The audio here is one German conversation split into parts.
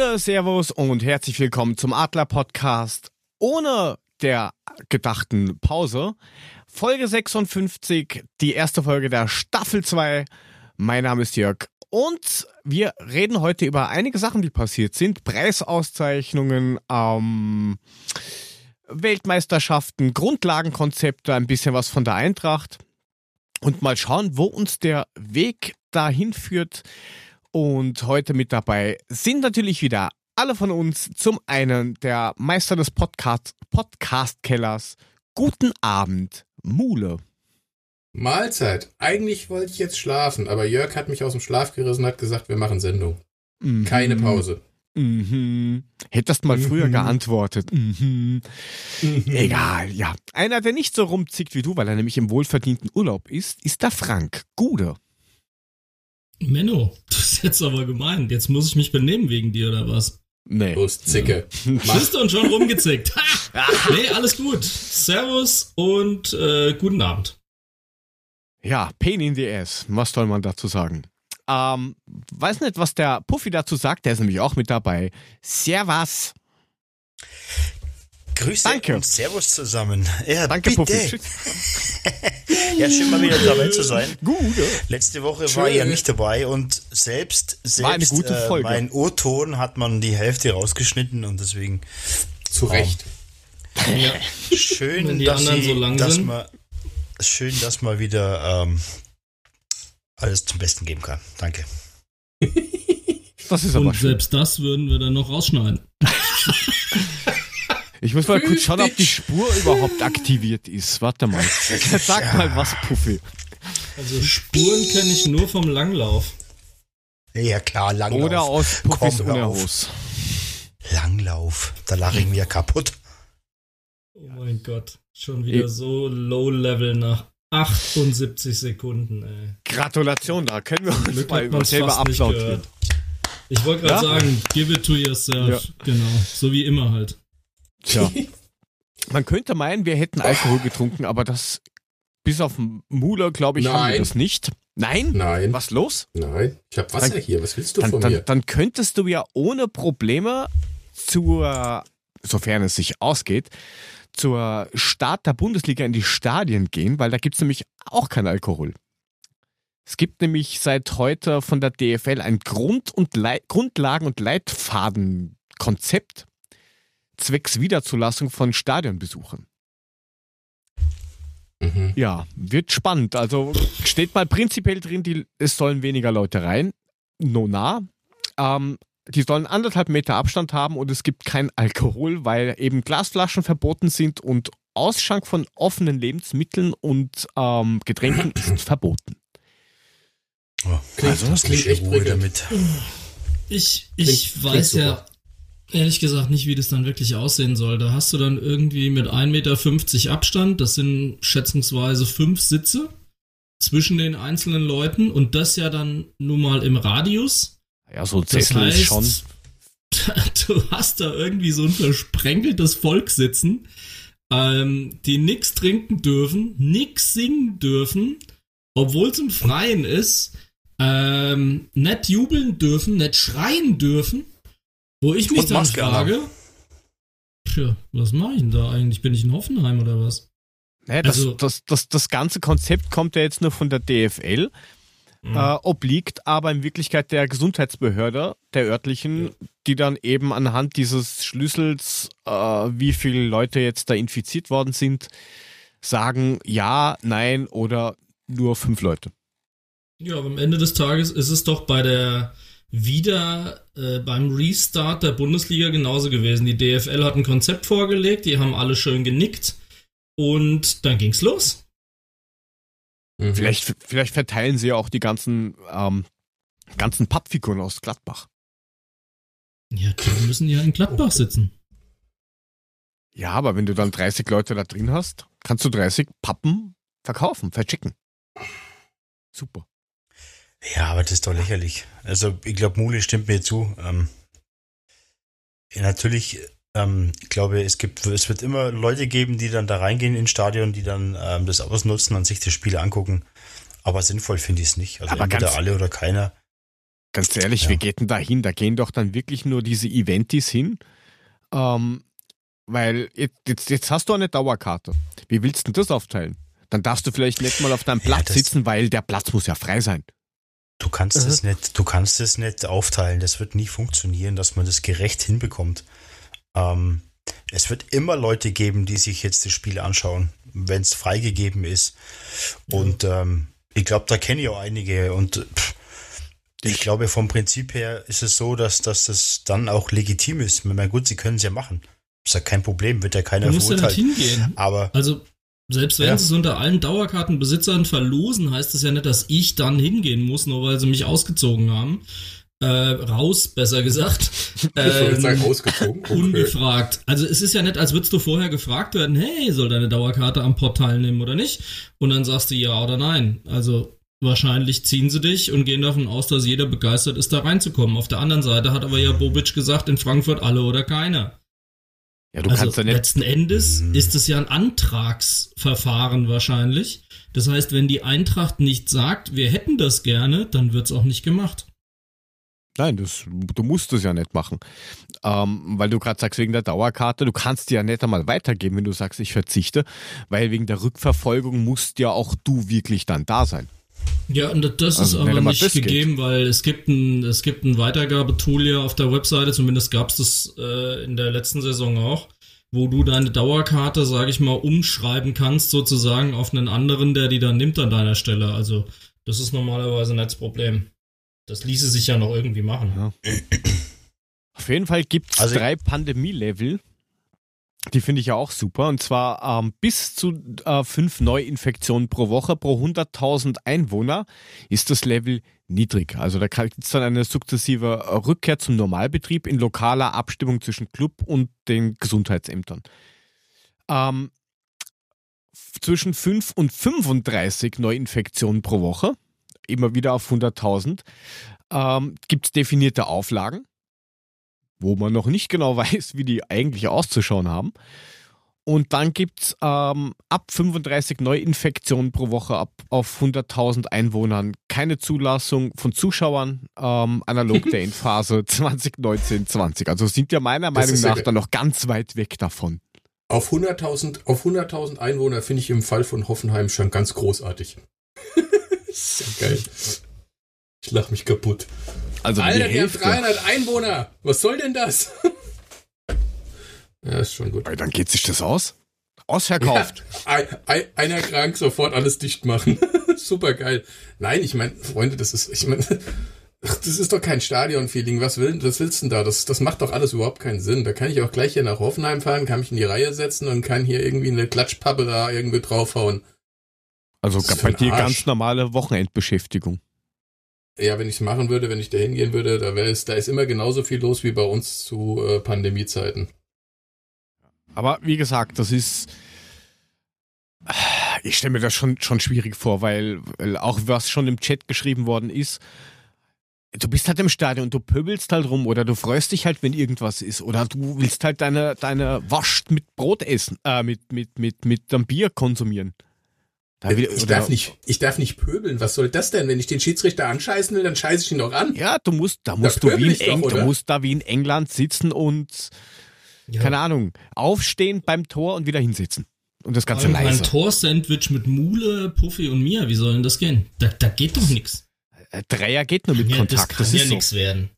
Servus und herzlich willkommen zum Adler Podcast ohne der gedachten Pause. Folge 56, die erste Folge der Staffel 2. Mein Name ist Jörg und wir reden heute über einige Sachen, die passiert sind. Preisauszeichnungen, ähm, Weltmeisterschaften, Grundlagenkonzepte, ein bisschen was von der Eintracht und mal schauen, wo uns der Weg dahin führt. Und heute mit dabei sind natürlich wieder alle von uns. Zum einen der Meister des Podcast, Podcast-Kellers. Guten Abend, Mule. Mahlzeit. Eigentlich wollte ich jetzt schlafen, aber Jörg hat mich aus dem Schlaf gerissen und hat gesagt, wir machen Sendung. Mhm. Keine Pause. Mhm. Hättest mal früher Mhm. geantwortet. Mhm. Egal, ja. Einer, der nicht so rumzickt wie du, weil er nämlich im wohlverdienten Urlaub ist, ist der Frank Gude. Menno, das ist jetzt aber gemein. Jetzt muss ich mich benehmen wegen dir oder was? Nee. Los, Zicke. Mach. Bist und schon rumgezickt? Nee, alles gut. Servus und äh, guten Abend. Ja, Pain in the Ass. Was soll man dazu sagen? Ähm, weiß nicht, was der Puffy dazu sagt. Der ist nämlich auch mit dabei. Servus. Grüße Danke. und Servus zusammen. Ja, Danke, bitte. Puffy. Ja, schön mal wieder dabei zu sein. Gude. Letzte Woche Tschö. war ich ja nicht dabei und selbst, selbst äh, mein O-Ton hat man die Hälfte rausgeschnitten und deswegen Zu Recht. Ja. schön, dass, sie, so dass man schön, dass man wieder ähm, alles zum Besten geben kann. Danke. Das ist aber Und schön. selbst das würden wir dann noch rausschneiden. Ich muss mal kurz schauen, ob die. Spur überhaupt aktiviert ist. Warte mal. Sag mal was, Puffy. Also Spuren kenne ich nur vom Langlauf. Ja klar, Langlauf. Oder aus Puffys Komm. Langlauf. Da lache ich mir kaputt. Oh mein Gott. Schon wieder Ich- so low level nach 78 Sekunden, ey. Gratulation, da können wir uns Glück mal über selber applaudieren. Ich wollte gerade Ja? sagen, give it to yourself. Genau. So wie immer halt. Tja. Man könnte meinen, wir hätten Alkohol getrunken, aber das, bis auf Mule, glaube ich, haben wir Nein. das nicht. Nein? Nein. Was los? Nein. Ich hab Wasser Dann- hier. Was willst du Dann, von dann, mir? dann könntest du ja ohne Probleme zur, sofern es sich ausgeht, zur Start der Bundesliga in die Stadien gehen, weil da gibt's nämlich auch keinen Alkohol. Es gibt nämlich seit heute von der DFL ein Grund- und Grundlagen- und Leitfadenkonzept zwecks Wiederzulassung von Stadionbesuchern. Mhm. Ja, wird spannend. Also steht mal prinzipiell drin, die, es sollen weniger Leute rein. Nona. Ähm, die sollen anderthalb Meter Abstand haben und es gibt kein Alkohol, weil eben Glasflaschen verboten sind und Ausschank von offenen Lebensmitteln und ähm, Getränken ist verboten. Oh, Klingt- also, das klingt echt prickelnd. damit. Ich, Klingt- ich klingt weiß ja super. Ehrlich gesagt nicht, wie das dann wirklich aussehen soll. Da hast du dann irgendwie mit 1,50 Meter Abstand, das sind schätzungsweise fünf Sitze zwischen den einzelnen Leuten und das ja dann nun mal im Radius. Ja, so Das heißt, ist schon. du hast da irgendwie so ein versprenkeltes Volk sitzen, ähm, die nix trinken dürfen, nix singen dürfen, obwohl es im Freien ist, ähm, nicht jubeln dürfen, nicht schreien dürfen, wo ich mich Und dann Maske frage, tja, was mache ich denn da eigentlich? Bin ich in Hoffenheim oder was? Ne, das, also- das, das, das ganze Konzept kommt ja jetzt nur von der DFL. Mhm. äh, obliegt aber in Wirklichkeit der Gesundheitsbehörde, der örtlichen, die dann eben anhand dieses Schlüssels, äh, wie viele Leute jetzt da infiziert worden sind, sagen ja, nein oder nur fünf Leute. Ja, aber am Ende des Tages ist es doch bei der wieder äh, beim Restart der Bundesliga genauso gewesen. Die DFL hat ein Konzept vorgelegt, die haben alle schön genickt und dann ging's los. Mhm. Vielleicht, vielleicht verteilen sie ja auch die ganzen, ähm, ganzen Pappfiguren aus Gladbach. Ja, die müssen ja in Gladbach sitzen. Ja, aber wenn du dann 30 Leute da drin hast, kannst du 30 Pappen verkaufen, verschicken. Super. Ja, aber das ist doch lächerlich. Also ich glaube, Mule stimmt mir zu. Ähm, ja, natürlich, ähm, ich glaube, es gibt, es wird immer Leute geben, die dann da reingehen ins Stadion, die dann ähm, das ausnutzen und sich das Spiel angucken. Aber sinnvoll finde ich es nicht. Also Aber entweder ganz- alle oder keiner. Ganz ehrlich, Ja. wie geht denn da hin? Da gehen doch dann wirklich nur diese Eventis hin. Ähm, weil jetzt, jetzt, jetzt hast du eine Dauerkarte. Wie willst du denn das aufteilen? Dann darfst du vielleicht nicht mal auf deinem Ja, Platz das- sitzen, weil der Platz muss ja frei sein. Du kannst es nicht, du kannst es nicht aufteilen. Das wird nie funktionieren, dass man das gerecht hinbekommt. Ähm, es wird immer Leute geben, die sich jetzt das Spiel anschauen, wenn es freigegeben ist. Und ähm, ich glaube, da kenne ich auch einige. Und pff, ich glaube, vom Prinzip her ist es so, dass, dass das dann auch legitim ist. Ich meine, gut, sie können es ja machen. Ist ja kein Problem, wird ja keiner Du musst ja nicht verurteilt. hingehen. Aber Also, selbst wenn Ja. sie es unter allen Dauerkartenbesitzern verlosen, heißt das ja nicht, dass ich dann hingehen muss, nur weil sie mich ausgezogen haben. Äh, raus, besser gesagt. Ich Ähm, sagen, ausgezogen. Okay. ungefragt. Also es ist ja nicht, als würdest du vorher gefragt werden, hey, soll deine Dauerkarte am Pott teilnehmen oder nicht? Und dann sagst du ja oder nein. Also wahrscheinlich ziehen sie dich und gehen davon aus, dass jeder begeistert ist, da reinzukommen. Auf der anderen Seite hat aber ja Bobic gesagt, in Frankfurt alle oder keiner. Ja, du also kannst ja nicht. letzten Endes Mhm. ist es ja ein Antragsverfahren wahrscheinlich. Das heißt, wenn die Eintracht nicht sagt, wir hätten das gerne, dann wird's auch nicht gemacht. Nein, das, du musst es ja nicht machen. Ähm, weil du gerade sagst, wegen der Dauerkarte, du kannst die ja nicht einmal weitergeben, wenn du sagst, ich verzichte, weil wegen der Rückverfolgung musst ja auch du wirklich dann da sein. Ja, und das Also, ist aber nicht das geht. gegeben, weil es gibt ein, es gibt ein Weitergabetool ja auf der Webseite, zumindest gab es das äh, in der letzten Saison auch, wo du deine Dauerkarte, sage ich mal, umschreiben kannst, sozusagen auf einen anderen, der die dann nimmt an deiner Stelle. Also, das ist normalerweise nicht das Problem. Das ließe sich ja noch irgendwie machen. Ja. Auf jeden Fall gibt es Also- drei Pandemie-Level. Die finde ich ja auch super. Und zwar ähm, bis zu äh, fünf Neuinfektionen pro Woche pro 100.000 Einwohner ist das Level niedrig. Also da gibt es dann eine sukzessive äh, Rückkehr zum Normalbetrieb in lokaler Abstimmung zwischen Club und den Gesundheitsämtern. Ähm, zwischen 5 und 35 Neuinfektionen pro Woche, immer wieder auf 100.000, ähm, gibt es definierte Auflagen wo man noch nicht genau weiß, wie die eigentlich auszuschauen haben. Und dann gibt es ähm, ab 35 Neuinfektionen pro Woche ab auf 100.000 Einwohnern keine Zulassung von Zuschauern, ähm, analog der Endphase 2019-20. Also sind ja meiner Das Meinung ja nach ge- dann noch ganz weit weg davon. Auf 100.000 auf 100.000 Einwohner finde ich im Fall von Hoffenheim schon ganz großartig. ist ja geil. Ich lach mich kaputt. Also Alter, die haben Hälfte. 300 Einwohner. Was soll denn das? ja, ist schon gut. Ey, Dann geht sich das aus. Ausverkauft. Ein, ein, einer krank, sofort alles dicht machen. Super geil. Nein, ich meine, Freunde, das ist, ich meine, das ist doch kein Stadion-Feeling. Was, will, was willst du denn da? Das, das macht doch alles überhaupt keinen Sinn. Da kann ich auch gleich hier nach Hoffenheim fahren, kann mich in die Reihe setzen und kann hier irgendwie eine Klatschpappe da irgendwie draufhauen. Also bei dir ganz normale Wochenendbeschäftigung. Ja, wenn ich es machen würde, wenn ich da hingehen würde, da wäre es, da ist immer genauso viel los wie bei uns zu äh, Pandemiezeiten. Aber wie gesagt, das ist. Ich stelle mir das schon, schon schwierig vor, weil, weil auch was schon im Chat geschrieben worden ist, du bist halt im Stadion und du pöbelst halt rum oder du freust dich halt, wenn irgendwas ist oder du willst halt deine, deine Wascht mit Brot essen, äh, mit, mit, mit, mit einem Bier konsumieren. Da will- Ich oder- darf nicht, ich darf nicht pöbeln. Was soll das denn? Wenn ich den Schiedsrichter anscheißen will, dann scheiße ich ihn doch an. Ja, du musst, da musst du wie in ich doch, Eng, du musst da wie in England sitzen und, Ja. keine Ahnung, aufstehen beim Tor und wieder hinsitzen. Und das Ganze allem leise. Ein Torsandwich mit Mule, Puffy und mir, wie soll denn das gehen? Da, da geht doch nix. Äh, Dreier geht nur mit Ja, Kontakt. das kann Das, ja ist so. nix werden.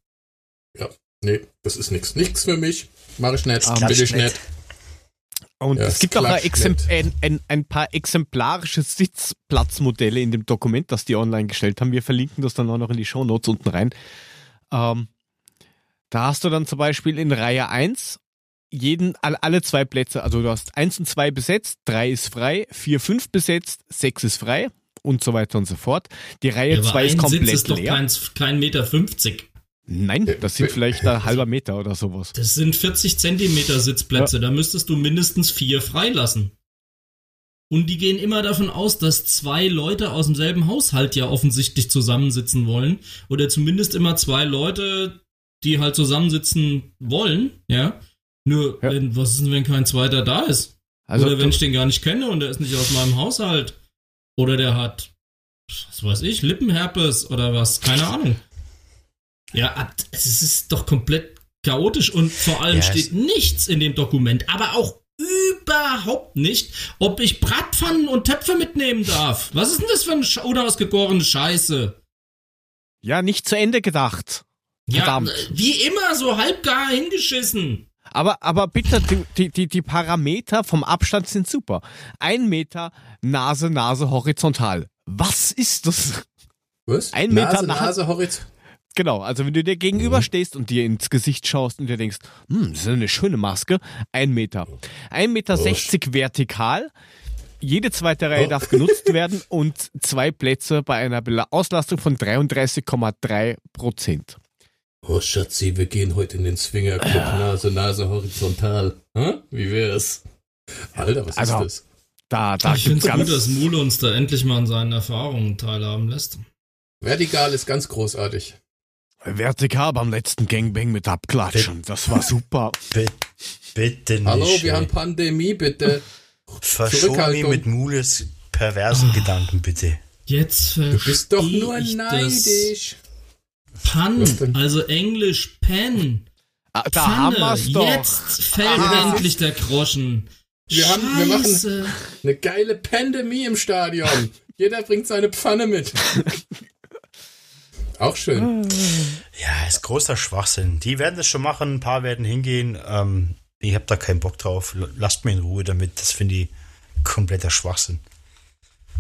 Nee, das ist nix. Nix für mich. Mach ich nicht. Ah, Will ich nicht. Und Ja, es gibt auch ein, ein, ein, ein paar exemplarische Sitzplatzmodelle in dem Dokument, das die online gestellt haben. Wir verlinken das dann auch noch in die Shownotes unten rein. Ähm, da hast du dann zum Beispiel in Reihe 1 jeden, all- alle zwei Plätze, also du hast 1 und 2 besetzt, 3 ist frei, 4, 5 besetzt, 6 ist frei und so weiter und so fort. Die Reihe Ja, aber 2 ist ein komplett Sitz ist doch leer. kein, kein Meter 50. Nein, das sind vielleicht ein halber Meter oder sowas. Das sind 40 Zentimeter Sitzplätze. Da müsstest du mindestens vier freilassen. Und die gehen immer davon aus, dass zwei Leute aus demselben Haushalt ja offensichtlich zusammensitzen wollen. Oder zumindest immer zwei Leute, die halt zusammensitzen wollen, ja. Nur, Ja. Wenn, was ist denn, wenn kein zweiter da ist? Also Oder wenn ich den gar nicht kenne und der ist nicht aus meinem Haushalt. Oder der hat, was weiß ich, Lippenherpes oder was, keine Ahnung. Ja, es ist doch komplett chaotisch und vor allem Ja, steht nichts in dem Dokument, aber auch überhaupt nicht, ob ich Bratpfannen und Töpfe mitnehmen darf. Was ist denn das für eine Sch unausgegorene Scheiße? Ja, nicht zu Ende gedacht. Ja, Verdammt. äh, wie immer, so halbgar hingeschissen. Aber, aber bitte, die, die, die, Parameter vom Abstand sind super. Ein Meter, Nase, Nase, horizontal. Was ist das? Was? Ein Meter Nase, Nase, Horizont. Genau, also wenn du dir gegenüberstehst und dir ins Gesicht schaust und dir denkst, hm, das ist eine schöne Maske, ein Meter. Ein Meter sechzig vertikal, jede zweite Reihe Oh. darf genutzt werden und zwei Plätze bei einer Auslastung von 33,3 Prozent. Oh, Schatzi, wir gehen heute in den Swingerclub. Nase, Nase, horizontal. Hä? Wie wär's? Alter, was Also, ist das? Da, da ich finde es gut, dass Mule uns da endlich mal an seinen Erfahrungen teilhaben lässt. Vertikal ist ganz großartig. Vertikal beim letzten Gangbang mit Abklatschen. Das war super. Bi- Bitte nicht. Hallo, wir ey. haben Pandemie, bitte. Verschon mich Zurückhaltung. mit Mules perversen Gedanken, bitte. Jetzt Du bist doch nur neidisch. Pan, also Englisch Pen. Ah, Da haben Pfanne. wir's doch. Jetzt fällt Ah. endlich der Groschen. Wir haben- wir machen- Scheiße. Eine geile Pandemie im Stadion. Jeder bringt seine Pfanne mit. Auch schön. Ja, ist großer Schwachsinn. Die werden das schon machen, ein paar werden hingehen. Ähm, ich habe da keinen Bock drauf. Lasst mir in Ruhe damit. Das finde ich kompletter Schwachsinn.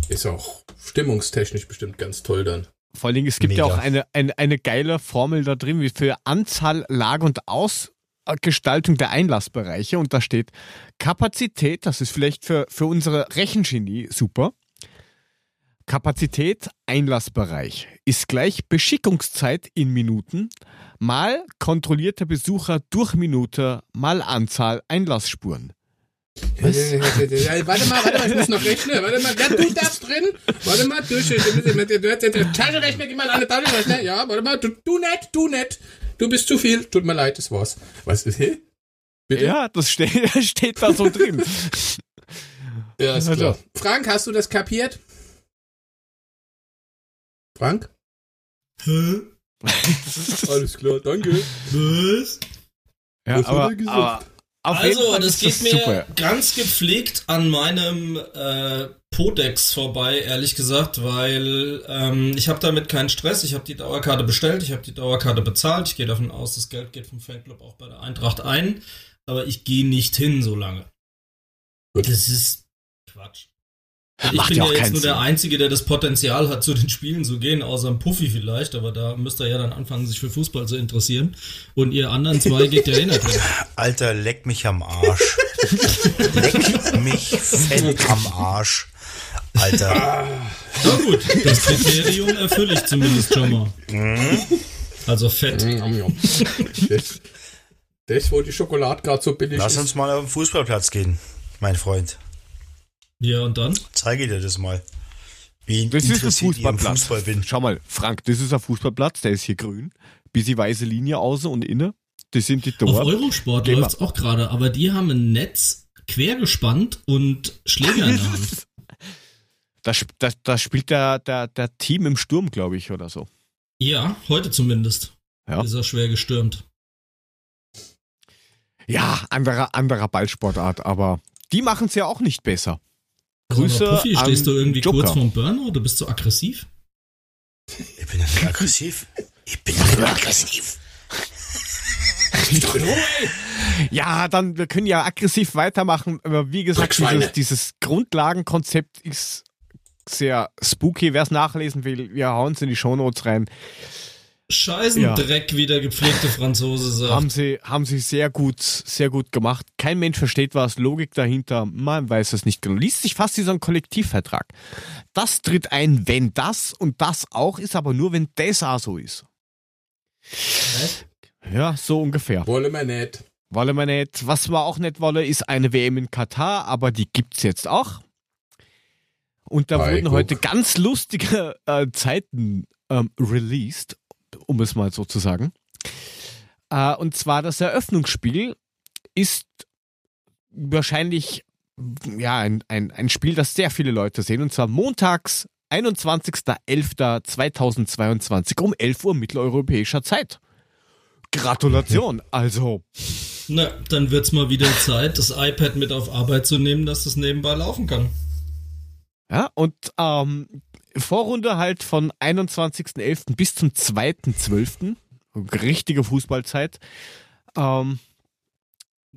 Ist auch stimmungstechnisch bestimmt ganz toll dann. Vor allen Dingen, es gibt ja Mega. auch eine, eine, eine geile Formel da drin, wie für Anzahl, Lage und Ausgestaltung der Einlassbereiche. Und da steht Kapazität, das ist vielleicht für, für unsere Rechengenie super. Kapazität, Einlassbereich ist gleich Beschickungszeit in Minuten mal kontrollierter Besucher durch Minute mal Anzahl Einlassspuren. Ja, warte mal, warte mal, ich muss noch rechnen. Warte mal, wer tut das drin? Warte mal, du, du, du, du, Taschenrechner, gib mal eine Taschenrechner. Ja, warte mal, du, du nett, du nett. Du bist zu viel. Tut mir leid, das war's. Was ist, hä? Bitte? Ja, das steht, steht da so drin. Ja, ist Also. klar. Frank, hast du das kapiert? Frank? Hä? Alles klar, danke. Was? Ja, Was hat aber, er gesagt? aber auf jeden Also, Fall das ist geht mir super. ganz gepflegt an meinem äh, Podex vorbei, ehrlich gesagt, weil ähm, ich habe damit keinen Stress. Ich habe die Dauerkarte bestellt, ich habe die Dauerkarte bezahlt. Ich gehe davon aus, das Geld geht vom Fanclub auch bei der Eintracht ein. Aber ich gehe nicht hin so lange. Gut. Das ist Quatsch. Ich Macht bin ja ja auch jetzt nur der Sinn. Einzige, der das Potenzial hat, zu den Spielen zu gehen, außer ein Puffy vielleicht, aber da müsst ihr ja dann anfangen, sich für Fußball zu interessieren. Und ihr anderen zwei geht ja eh nicht hin. Alter, leck mich am Arsch. leck mich fett am Arsch. Alter. Na gut, das Kriterium erfülle ich zumindest schon mal. Mhm. Also fett. Das, das, wo die Schokolade gerade so billig Lass ist. uns mal auf den Fußballplatz gehen, mein Freund. Ja, und dann? Zeige dir das mal. Wie Das ist ein Fußballplatz. Fußball bin. Schau mal, Frank, das ist ein Fußballplatz, der ist hier grün. Bisschen weiße Linie außen und innen. Das sind die Auf Tore. Eurosport Geh mal. läuft's auch gerade, aber die haben ein Netz quer gespannt und Schläger in der Hand. Da, sp- da, da spielt der, der, der Team im Sturm, glaube ich, oder so. Ja, heute zumindest. Ja. Ist er schwer gestürmt. Ja, anderer, anderer Ballsportart, aber die machen es ja auch nicht besser. Grüße an stehst du irgendwie Joker. kurz vorm Burnout? Du bist so aggressiv? Ich bin ja nicht aggressiv. Ich bin ja nicht aggressiv. Ja, dann, wir können ja aggressiv weitermachen. Aber wie gesagt, dieses, dieses Grundlagenkonzept ist sehr spooky. Wer es nachlesen will, wir hauen es in die Shownotes rein. Scheißendreck, wie der gepflegte Franzose sagt. Haben sie, haben sie sehr gut, sehr gut gemacht. Kein Mensch versteht was, Logik dahinter, man weiß es nicht genau. Liest sich fast wie so ein Kollektivvertrag. Das tritt ein, wenn das und das auch ist, aber nur wenn das auch so ist. Ja, so ungefähr. Wollen wir nicht. Wollen wir nicht. Was wir auch nicht wollen, ist eine WM in Katar, aber die gibt's jetzt auch. Und da Ei, wurden guck. heute ganz lustige äh, Zeiten ähm, released, um es mal so zu sagen. Äh, und zwar das Eröffnungsspiel ist wahrscheinlich ja, ein, ein, ein Spiel, das sehr viele Leute sehen. Und zwar montags, 21.11.2022 um 11 Uhr mitteleuropäischer Zeit. Gratulation. Also, Na, dann wird's mal wieder Zeit, das iPad mit auf Arbeit zu nehmen, dass das nebenbei laufen kann. ja, und ähm, Vorrunde halt von 21.11. bis zum 2.12. Richtige Fußballzeit. Ähm,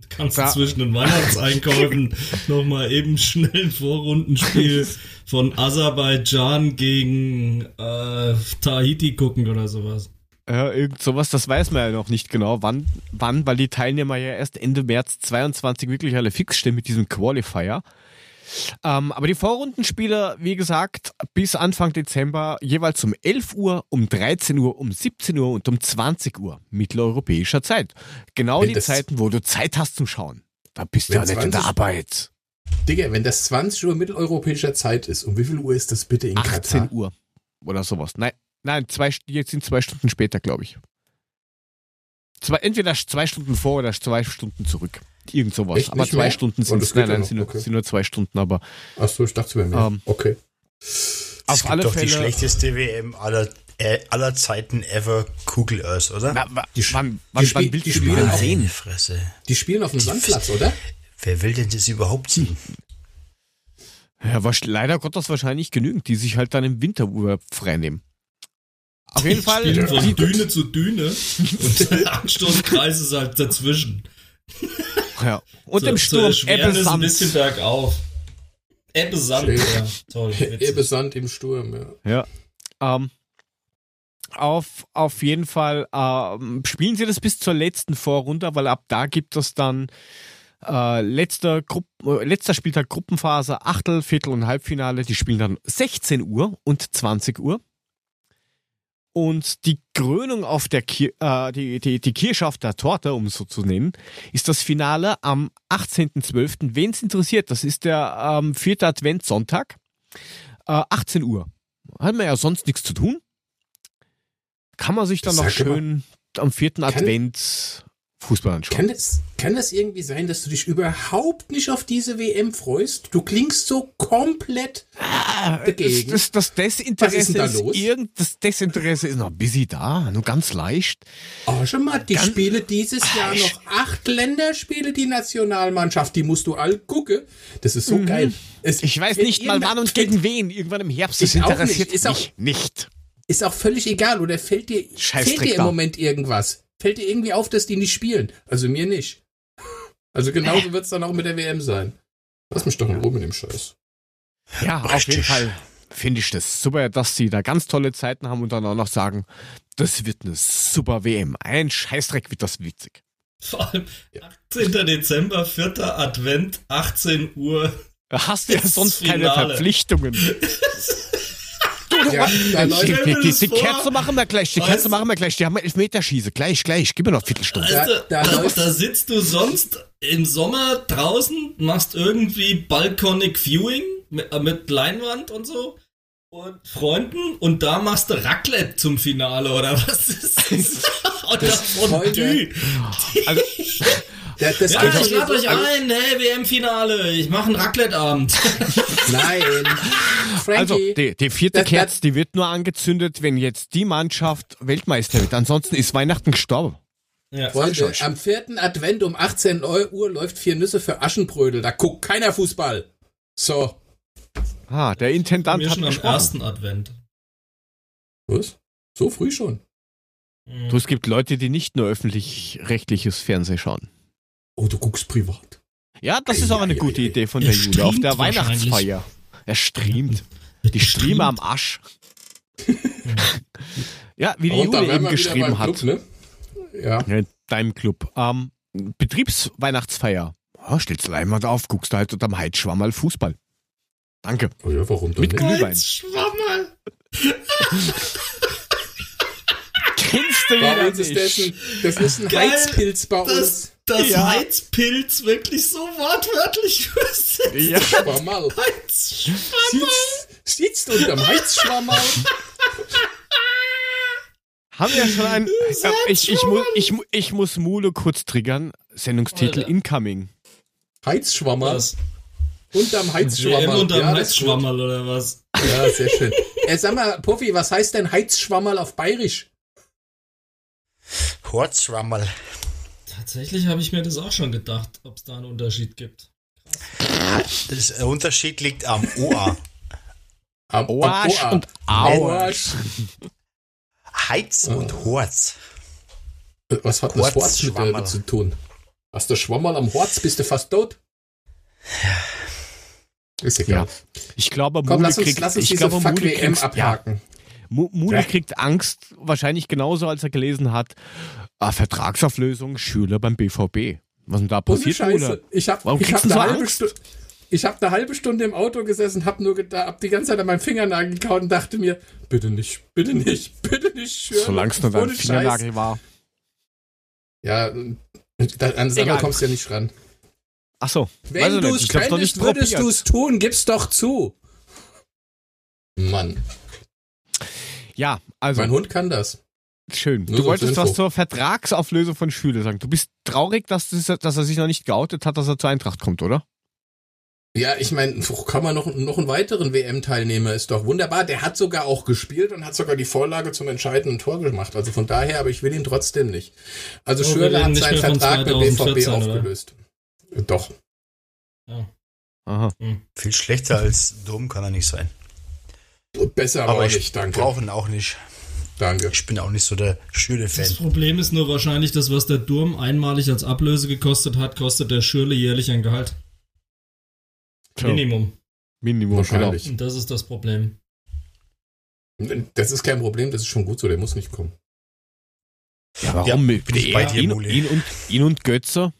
Kannst du Da- zwischen den Weihnachtseinkäufen nochmal eben schnell ein Vorrundenspiel von Aserbaidschan gegen äh, Tahiti gucken oder sowas. Ja, irgend sowas, das weiß man ja noch nicht genau, wann, wann, weil die Teilnehmer ja erst Ende März 22 wirklich alle fix stehen mit diesem Qualifier. Ähm, aber die Vorrundenspiele, wie gesagt, bis Anfang Dezember jeweils um 11 Uhr, um 13 Uhr, um 17 Uhr und um 20 Uhr mitteleuropäischer Zeit. Genau Wenn die Zeiten, wo du Zeit hast zum Schauen. Da bist du ja nicht in 20 der Arbeit. Digga, wenn das 20 Uhr mitteleuropäischer Zeit ist, um wie viel Uhr ist das bitte in 18 Katar? Uhr oder sowas. Nein, nein, zwei, jetzt sind zwei Stunden später, glaube ich. Zwei, entweder zwei Stunden vor oder zwei Stunden zurück. Irgend sowas. Echt aber zwei mehr? Stunden sind es. Nein, nein, sind, nur, okay. sind nur zwei Stunden, aber Achso, ich dachte, es mehr. Ähm, okay. Es auf gibt alle doch die Fälle. schlechteste WM aller, äh, aller Zeiten ever, Google Earth, oder? Na, wa- Die Sch- wann, die wann, Spiel- wann willst die du die Spiele denn auch- sehen? Fresse. Die spielen auf dem Sandplatz, oder? Wer will denn das überhaupt sehen? Ja, was, leider Gottes wahrscheinlich genügend, die sich halt dann im Winterurlaub freinehmen. Auf jeden Fall. Spielen von Die, Düne zu Düne und der Anstoßkreis ist halt dazwischen. ja. Und So- im Sturm Erschwernis Ebbe ein bisschen Sand. bergauf. Ebbe Sand, ja, toll. Ebbe Sand im Sturm, ja. Ja. Ähm, auf, auf jeden Fall ähm, spielen sie das bis zur letzten Vorrunde, weil ab da gibt es dann äh, letzter, Grupp, äh, letzter Spieltag Gruppenphase, Achtel, Viertel und Halbfinale. Die spielen dann 16 Uhr und 20 Uhr. Und die Krönung auf der Kir äh, die, die, die Kirsche auf der Torte, um es so zu nennen, ist das Finale am 18.12. Wen es interessiert, das ist der ähm, vierte Adventssonntag, äh, 18 Uhr. Hat man ja sonst nichts zu tun. Kann man sich dann noch Sag mal, schön am vierten Advent Fußball anschauen. Kann das, kann das irgendwie sein, dass du dich überhaupt nicht auf diese WM freust? Du klingst so komplett Ah, dagegen. Das, das, das Was ist Desinteresse denn da ist, los? irgend, das Desinteresse ist noch busy da, nur ganz leicht. Oh, schon mal, die Ganz- Spiele dieses Jahr Ah, noch acht Länderspiele, die Nationalmannschaft, die musst du all gucken. Das ist so geil. Es, Mhm. Ich weiß nicht mal wann und gegen wen. Irgendwann im Herbst. Das auch interessiert nicht. Ist mich nicht. Ist auch völlig egal. Oder fällt dir, fällt dir im. Moment irgendwas? Fällt dir irgendwie auf, dass die nicht spielen? Also mir nicht. Also genauso wird es dann auch mit der WM sein. Lass mich doch in Ruhe mit dem Scheiß. Ja, auf jeden Richtig. Fall finde ich das super, dass sie da ganz tolle Zeiten haben und dann auch noch sagen, das wird eine super WM. Ein Scheißdreck wird das witzig. Vor allem 18. Dezember, 4. Advent, 18 Uhr. Da hast du ja sonst keine Finale. Verpflichtungen. Ja, da Die, die, die, die. Kerze machen wir gleich, die Weißt Kerze du- machen wir gleich. Die haben Elfmeterschieße. Gleich, gleich. Gib mir noch eine Viertelstunde. Da- Weißt du, da da, sitzt du sonst im Sommer draußen, machst irgendwie Balconic Viewing mit, äh, mit Leinwand und so und Freunden und da machst du Raclette zum Finale oder was ist das? Oder Fondue. Also, da, das Ja, ich lade euch so- also- ein, hey, WM-Finale, ich mache einen Raclette-Abend. Nein. Frankie. also die, die vierte Das- Kerze, die wird nur angezündet, wenn jetzt die Mannschaft Weltmeister wird. Ansonsten ist Weihnachten gestorben. Ja. Freunde, am vierten Advent um 18 Uhr läuft vier Nüsse für Aschenbrödel. Da guckt keiner Fußball. So. Ah, der Intendant Wir hat schon am gesprochen. ersten Advent. Was? So früh schon. Du, es gibt Leute, die nicht nur öffentlich-rechtliches Fernsehen schauen. Oh, du guckst privat. Ja, das ist auch eine Ei, ei, gute. Idee von Er der Jule. Auf der. Weihnachtsfeier. Er streamt. Die Streamer am Arsch. ja, wie die Und Jule eben geschrieben hat. Club, ne? Ja. Ja, in deinem Club. Ähm, Betriebsweihnachtsfeier. Ja, stellst Leinwand auf, guckst du halt unterm Heizschwamm mal Fußball. Danke. Oh ja, warum denn Mit? Glühwein. Schwammerl. Kennst du wieder das nicht? das ist ein Geil, Heizpilz bei uns. Das, Ja. Heizpilz wirklich so wortwörtlich übersetzt. Ja, Schwammerl. Heizschwammerl. Sitzt, sitzt unterm Heizschwammerl. haben wir schon ein. Ja, ich, ich, ich, ich muss Mule kurz triggern. Sendungstitel Alter. Incoming. Heizschwammerl. Was? Unterm WM Heizschwammerl. unterm ja. Heizschwammerl oder was? Ja, sehr schön. Äh, sag mal, Puffi, was heißt denn Heizschwammerl auf Bayerisch? Horzrammel. Tatsächlich habe ich mir das auch schon gedacht, ob es da einen Unterschied gibt. Der Unterschied liegt am OA. Am, Ohr. und Auarsch. Heiz und Horz. Was hat das Horz mit damit zu tun? Hast du Schwammerl am Horz, bist du fast tot? Ist egal. Ja. Ich glaube, Komm, Mule lass uns, kriegt, lass uns ich diese glaube, kriegt, ja, abhaken. Mu- Mule Ja. kriegt Angst, wahrscheinlich genauso, als er gelesen hat, ah, Vertragsauflösung, Schüler beim BVB. Was denn da passiert, Scheiße. Ich habe Warum ich hab kriegst du eine so halbe? Stunde. Ich habe eine halbe Stunde im Auto gesessen, hab nur gedacht, hab die ganze Zeit an meinem Fingernagel gekaut und dachte mir, bitte nicht, bitte nicht, bitte nicht, Schürle. Solange es nur dein Scheiß. Fingernagel war. Ja, da, an Egal. kommst du ja nicht ran. Ach so. Wenn du es könntest, würdest du es tun, gib's doch zu. Mann, Ja, also mein Hund kann das. Schön. Nur Du wolltest was zur Vertragsauflösung von Schüler sagen. Du bist traurig, dass, das, dass er sich noch nicht geoutet hat, dass er zur Eintracht kommt, oder? Ja, ich meine, kann man noch, noch einen weiteren WM-Teilnehmer, ist doch wunderbar. Der hat sogar auch gespielt und hat sogar die Vorlage zum entscheidenden Tor gemacht. Also von daher, aber ich will ihn trotzdem nicht. Also Oh, Schürrle hat seinen Vertrag mit BVB 2014, oder? aufgelöst. Doch. Ja. Aha. Viel schlechter als Dom kann er nicht sein. Besser aber, ich nicht, danke. brauche ihn auch nicht. Danke. Ich bin auch nicht so der Das Schüle-Fan. Problem ist nur wahrscheinlich, das, was der Durm einmalig als Ablöse gekostet hat, kostet der Schürle jährlich ein Gehalt. Tja, Minimum. Minimum, genau. Wahrscheinlich. Und das ist das Problem. Das ist kein Problem, das ist schon gut so, der muss nicht kommen. Ja, warum? Ja, mit bin ich bei dir, ihn, ihn, und, ihn und Götze?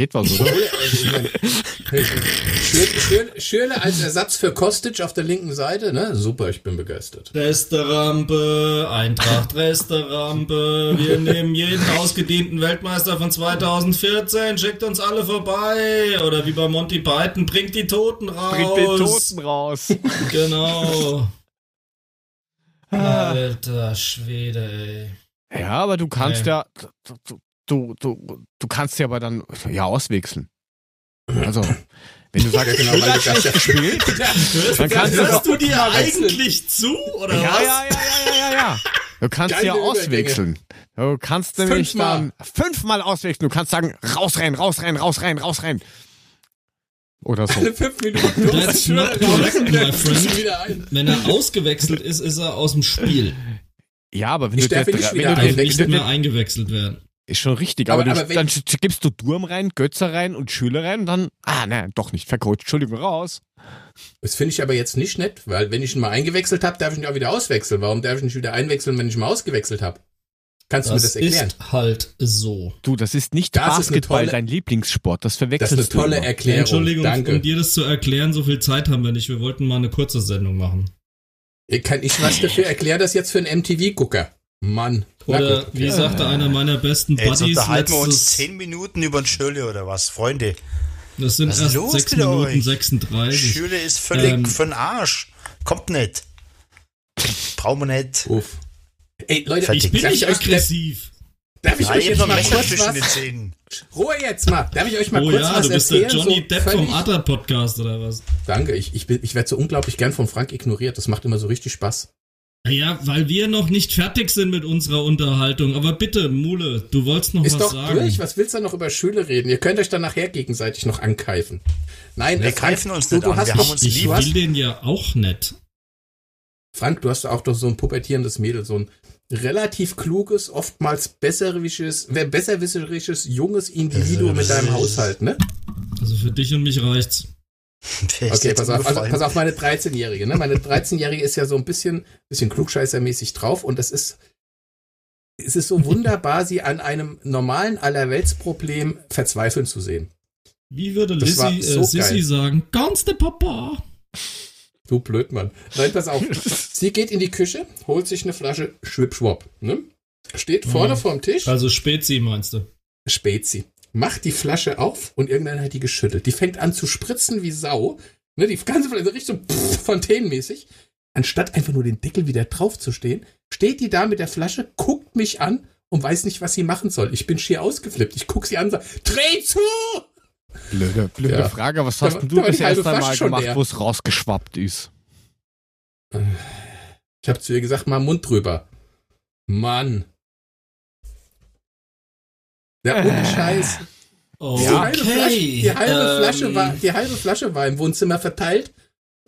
Geht was, oder? Also, ich meine, Schür- Schür- Schürle als Ersatz für Kostic auf der linken Seite, ne? Super, ich bin begeistert. Resterampe, Eintracht Resterampe. Wir nehmen jeden ausgedienten Weltmeister von 2014, schickt uns alle vorbei. Oder wie bei Monty Python, bringt die Toten raus. Bringt den Toten raus. Genau. Alter Schwede, ey. Ja, aber du kannst Nee. ja, du, du, du, du kannst ja aber dann ja auswechseln. Also, wenn du sagst, genau, weil du das- gespielt, Hörst, Dann kannst du hörst du dir wechseln. eigentlich zu, oder ja, was? ja, ja, ja, ja, ja. Du kannst Geile ja auswechseln. Du kannst nämlich Fünfmal. dann fünfmal auswechseln. Du kannst sagen, raus rein, raus rein, raus rein, raus rein. Oder so. Alle fünf Minuten That's not correct, my friend. wieder ein. Wenn er ausgewechselt ist, ist er aus dem Spiel. Ja, aber wenn Ich du darf der, nicht wenn wieder du Er darf nicht wenn du mehr den, eingewechselt werden. Ist schon richtig, Aber- aber, du, aber dann gibst du Durm rein, Götzer rein und Schüler rein und dann, ah, nein, doch nicht, vercoacht, Entschuldigung, raus. Das finde ich aber jetzt nicht nett, weil wenn ich ihn mal eingewechselt habe, darf ich ihn auch wieder auswechseln. Warum darf ich ihn nicht wieder einwechseln, wenn ich ihn mal ausgewechselt habe? Kannst du mir Das das erklären? ist halt so. Du, das ist nicht Das Basketball, tolle- dein Lieblingssport, das Das ist eine verwechselst tolle du. immer. Erklärung. Entschuldigung, Danke. um dir das zu erklären, so viel Zeit haben wir nicht. Wir wollten mal eine kurze Sendung machen. Kann ich was dafür? Erklär das jetzt für einen MTV-Gucker. Mann. Oder wie sagte einer meiner besten Ey, Jetzt Buddies unterhalten wir uns letztes, zehn Minuten über den Schürle oder was, Freunde. das sind Was ist erst los 6 mit Minuten euch? 36. Schürle ist völlig Ähm, für den Arsch. Kommt nicht. Brauchen wir nicht. Uff. Ey, Leute, Fertig. Ich bin darf nicht aggressiv. darf ich Ja, euch jetzt noch mal kurz was. Ruhe jetzt mal, darf ich euch mal Oh kurz ja, was du bist der erzählen? Johnny so Depp vom völlig- Adler-Podcast oder was? Danke, ich, ich, bin- ich werde so unglaublich gern von Frank ignoriert. Das macht immer so richtig Spaß. Ja, weil wir noch nicht fertig sind mit unserer Unterhaltung. Aber bitte, Mule, du wolltest noch Ist was doch sagen. durch, was willst du noch über Schüler reden? Ihr könnt euch dann nachher gegenseitig noch ankeifen. Nein, Wir greifen uns du, nicht du an, hast wir haben uns Ich du will den ja auch nicht. Frank, du hast auch doch so ein pubertierendes Mädel, so ein relativ kluges, oftmals besserwisserisches, wer- besserwisserisches, junges Individuum mit deinem Haushalt, ne? Also für dich und mich reicht's. Okay, pass auf, also, pass auf, meine 13-Jährige, ne? Meine 13-Jährige ist ja so ein bisschen, bisschen klugscheißermäßig drauf und das ist, es ist so wunderbar, sie an einem normalen Allerweltsproblem verzweifeln zu sehen. Wie würde Lissy, so äh, Sissy geil. sagen? Ganz der Papa. Du Blödmann. Nein, pass auf. Sie geht in die Küche, holt sich eine Flasche Schwipschwop, ne? Steht vorne Mhm. vorm Tisch, Also Spezi meinst du? Spezi. Macht die Flasche auf und irgendeiner hat die geschüttelt. Die fängt an zu spritzen wie Sau. Ne, die ganze Flasche riecht so pff, fontänenmäßig. Anstatt einfach nur den Deckel wieder drauf zu stehen, steht die da mit der Flasche, guckt mich an und weiß nicht, was sie machen soll. Ich bin schier ausgeflippt. Ich guck sie an und sag, dreh zu! Blöde, blöde Ja. Frage, was Da hast da du die das erste Mal gemacht, wo es rausgeschwappt ist? Ich habe zu ihr gesagt, mal Mund drüber. Mann. Ja, ohne Scheiß. Oh, Die halbe, Flasche, die, halbe ähm, Flasche war, die halbe Flasche war im Wohnzimmer verteilt,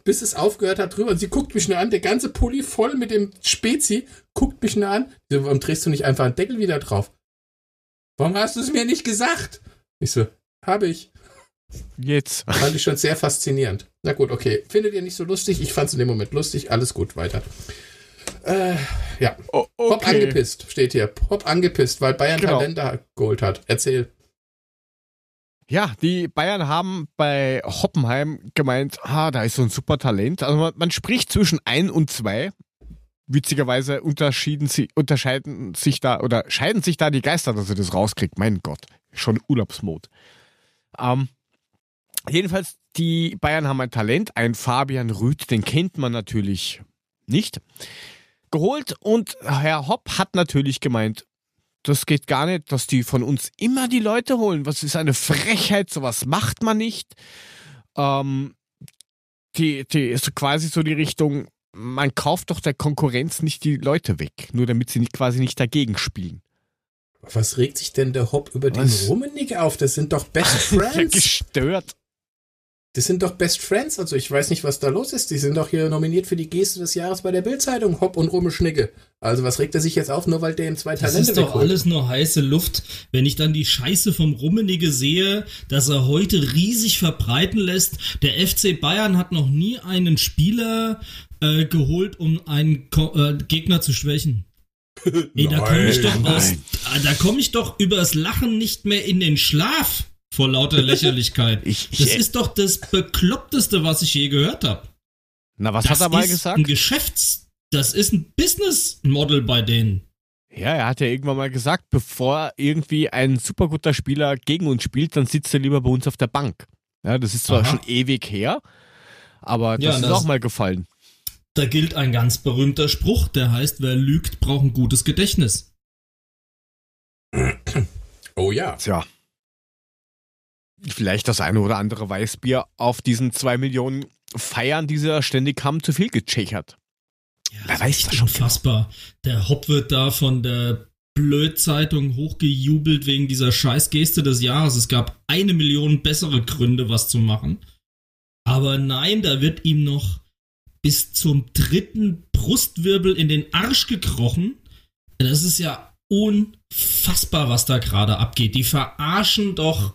bis es aufgehört hat drüber. Und sie guckt mich nur an, der ganze Pulli voll mit dem Spezi, guckt mich nur an. So, warum drehst du nicht einfach einen Deckel wieder drauf? Warum hast du es mir nicht gesagt? Ich so, habe ich. Jetzt. Fand ich schon sehr faszinierend. Na gut, okay. Findet ihr nicht so lustig? Ich fand es in dem Moment lustig. Alles gut, weiter. Äh, ja. Oh, Pop angepisst, steht hier. Pop angepisst, weil Bayern Genau. Talente geholt hat. Erzähl. Ja, die Bayern haben bei Hoppenheim gemeint, ah, da ist so ein super Talent. Also man, man spricht zwischen ein und zwei. Witzigerweise unterschieden sie, unterscheiden sich da oder scheiden sich da die Geister, dass sie das rauskriegt. Mein Gott, schon Urlaubsmod. Ähm, jedenfalls, die Bayern haben ein Talent, ein Fabian Rüth, den kennt man natürlich nicht. Geholt und Herr Hopp hat natürlich gemeint, das geht gar nicht, dass die von uns immer die Leute holen. Was ist eine Frechheit, sowas macht man nicht. Ähm, die, die ist quasi so die Richtung, man kauft doch der Konkurrenz nicht die Leute weg, nur damit sie nicht quasi nicht dagegen spielen. Was regt sich denn der Hopp über den Was? Rummenigge auf? Das sind doch Best Friends. gestört. Das sind doch Best Friends. Also ich weiß nicht, was da los ist. Die sind doch hier nominiert für die Geste des Jahres bei der Bildzeitung. Hopp und Rummenschnicke. Also was regt er sich jetzt auf, nur weil der ihm zwei Das Talente ist doch wegholt? alles nur heiße Luft. Wenn ich dann die Scheiße vom Rummenigge sehe, dass er heute riesig verbreiten lässt. Der FC Bayern hat noch nie einen Spieler äh, geholt, um einen Ko äh, Gegner zu schwächen. Ey, da komme ich doch aus, nein. da komme ich doch übers Lachen nicht mehr in den Schlaf vor lauter Lächerlichkeit. Ich, ich, Das ist doch das bekloppteste, was ich je gehört habe. na, was Das hat er mal ist gesagt? ein Geschäfts, das ist ein Business Model bei denen. Ja, er hat ja irgendwann mal gesagt, bevor irgendwie ein super guter Spieler gegen uns spielt, dann sitzt er lieber bei uns auf der Bank. Ja, das ist zwar Aha. schon ewig her, aber das Ja, ist das- auch mal gefallen. Da gilt ein ganz berühmter Spruch, der heißt, wer lügt, braucht ein gutes Gedächtnis. Oh ja. Tja. Vielleicht das eine oder andere Weißbier auf diesen zwei Millionen Feiern, die sie da ständig haben, zu viel gechechert. Wer weiß echt das schon unfassbar. Der Hopp wird da von der Blödzeitung hochgejubelt wegen dieser Scheißgeste des Jahres. Es gab eine Million bessere Gründe, was zu machen. Aber nein, da wird ihm noch bis zum dritten Brustwirbel in den Arsch gekrochen. Das ist ja unfassbar, was da gerade abgeht. Die verarschen doch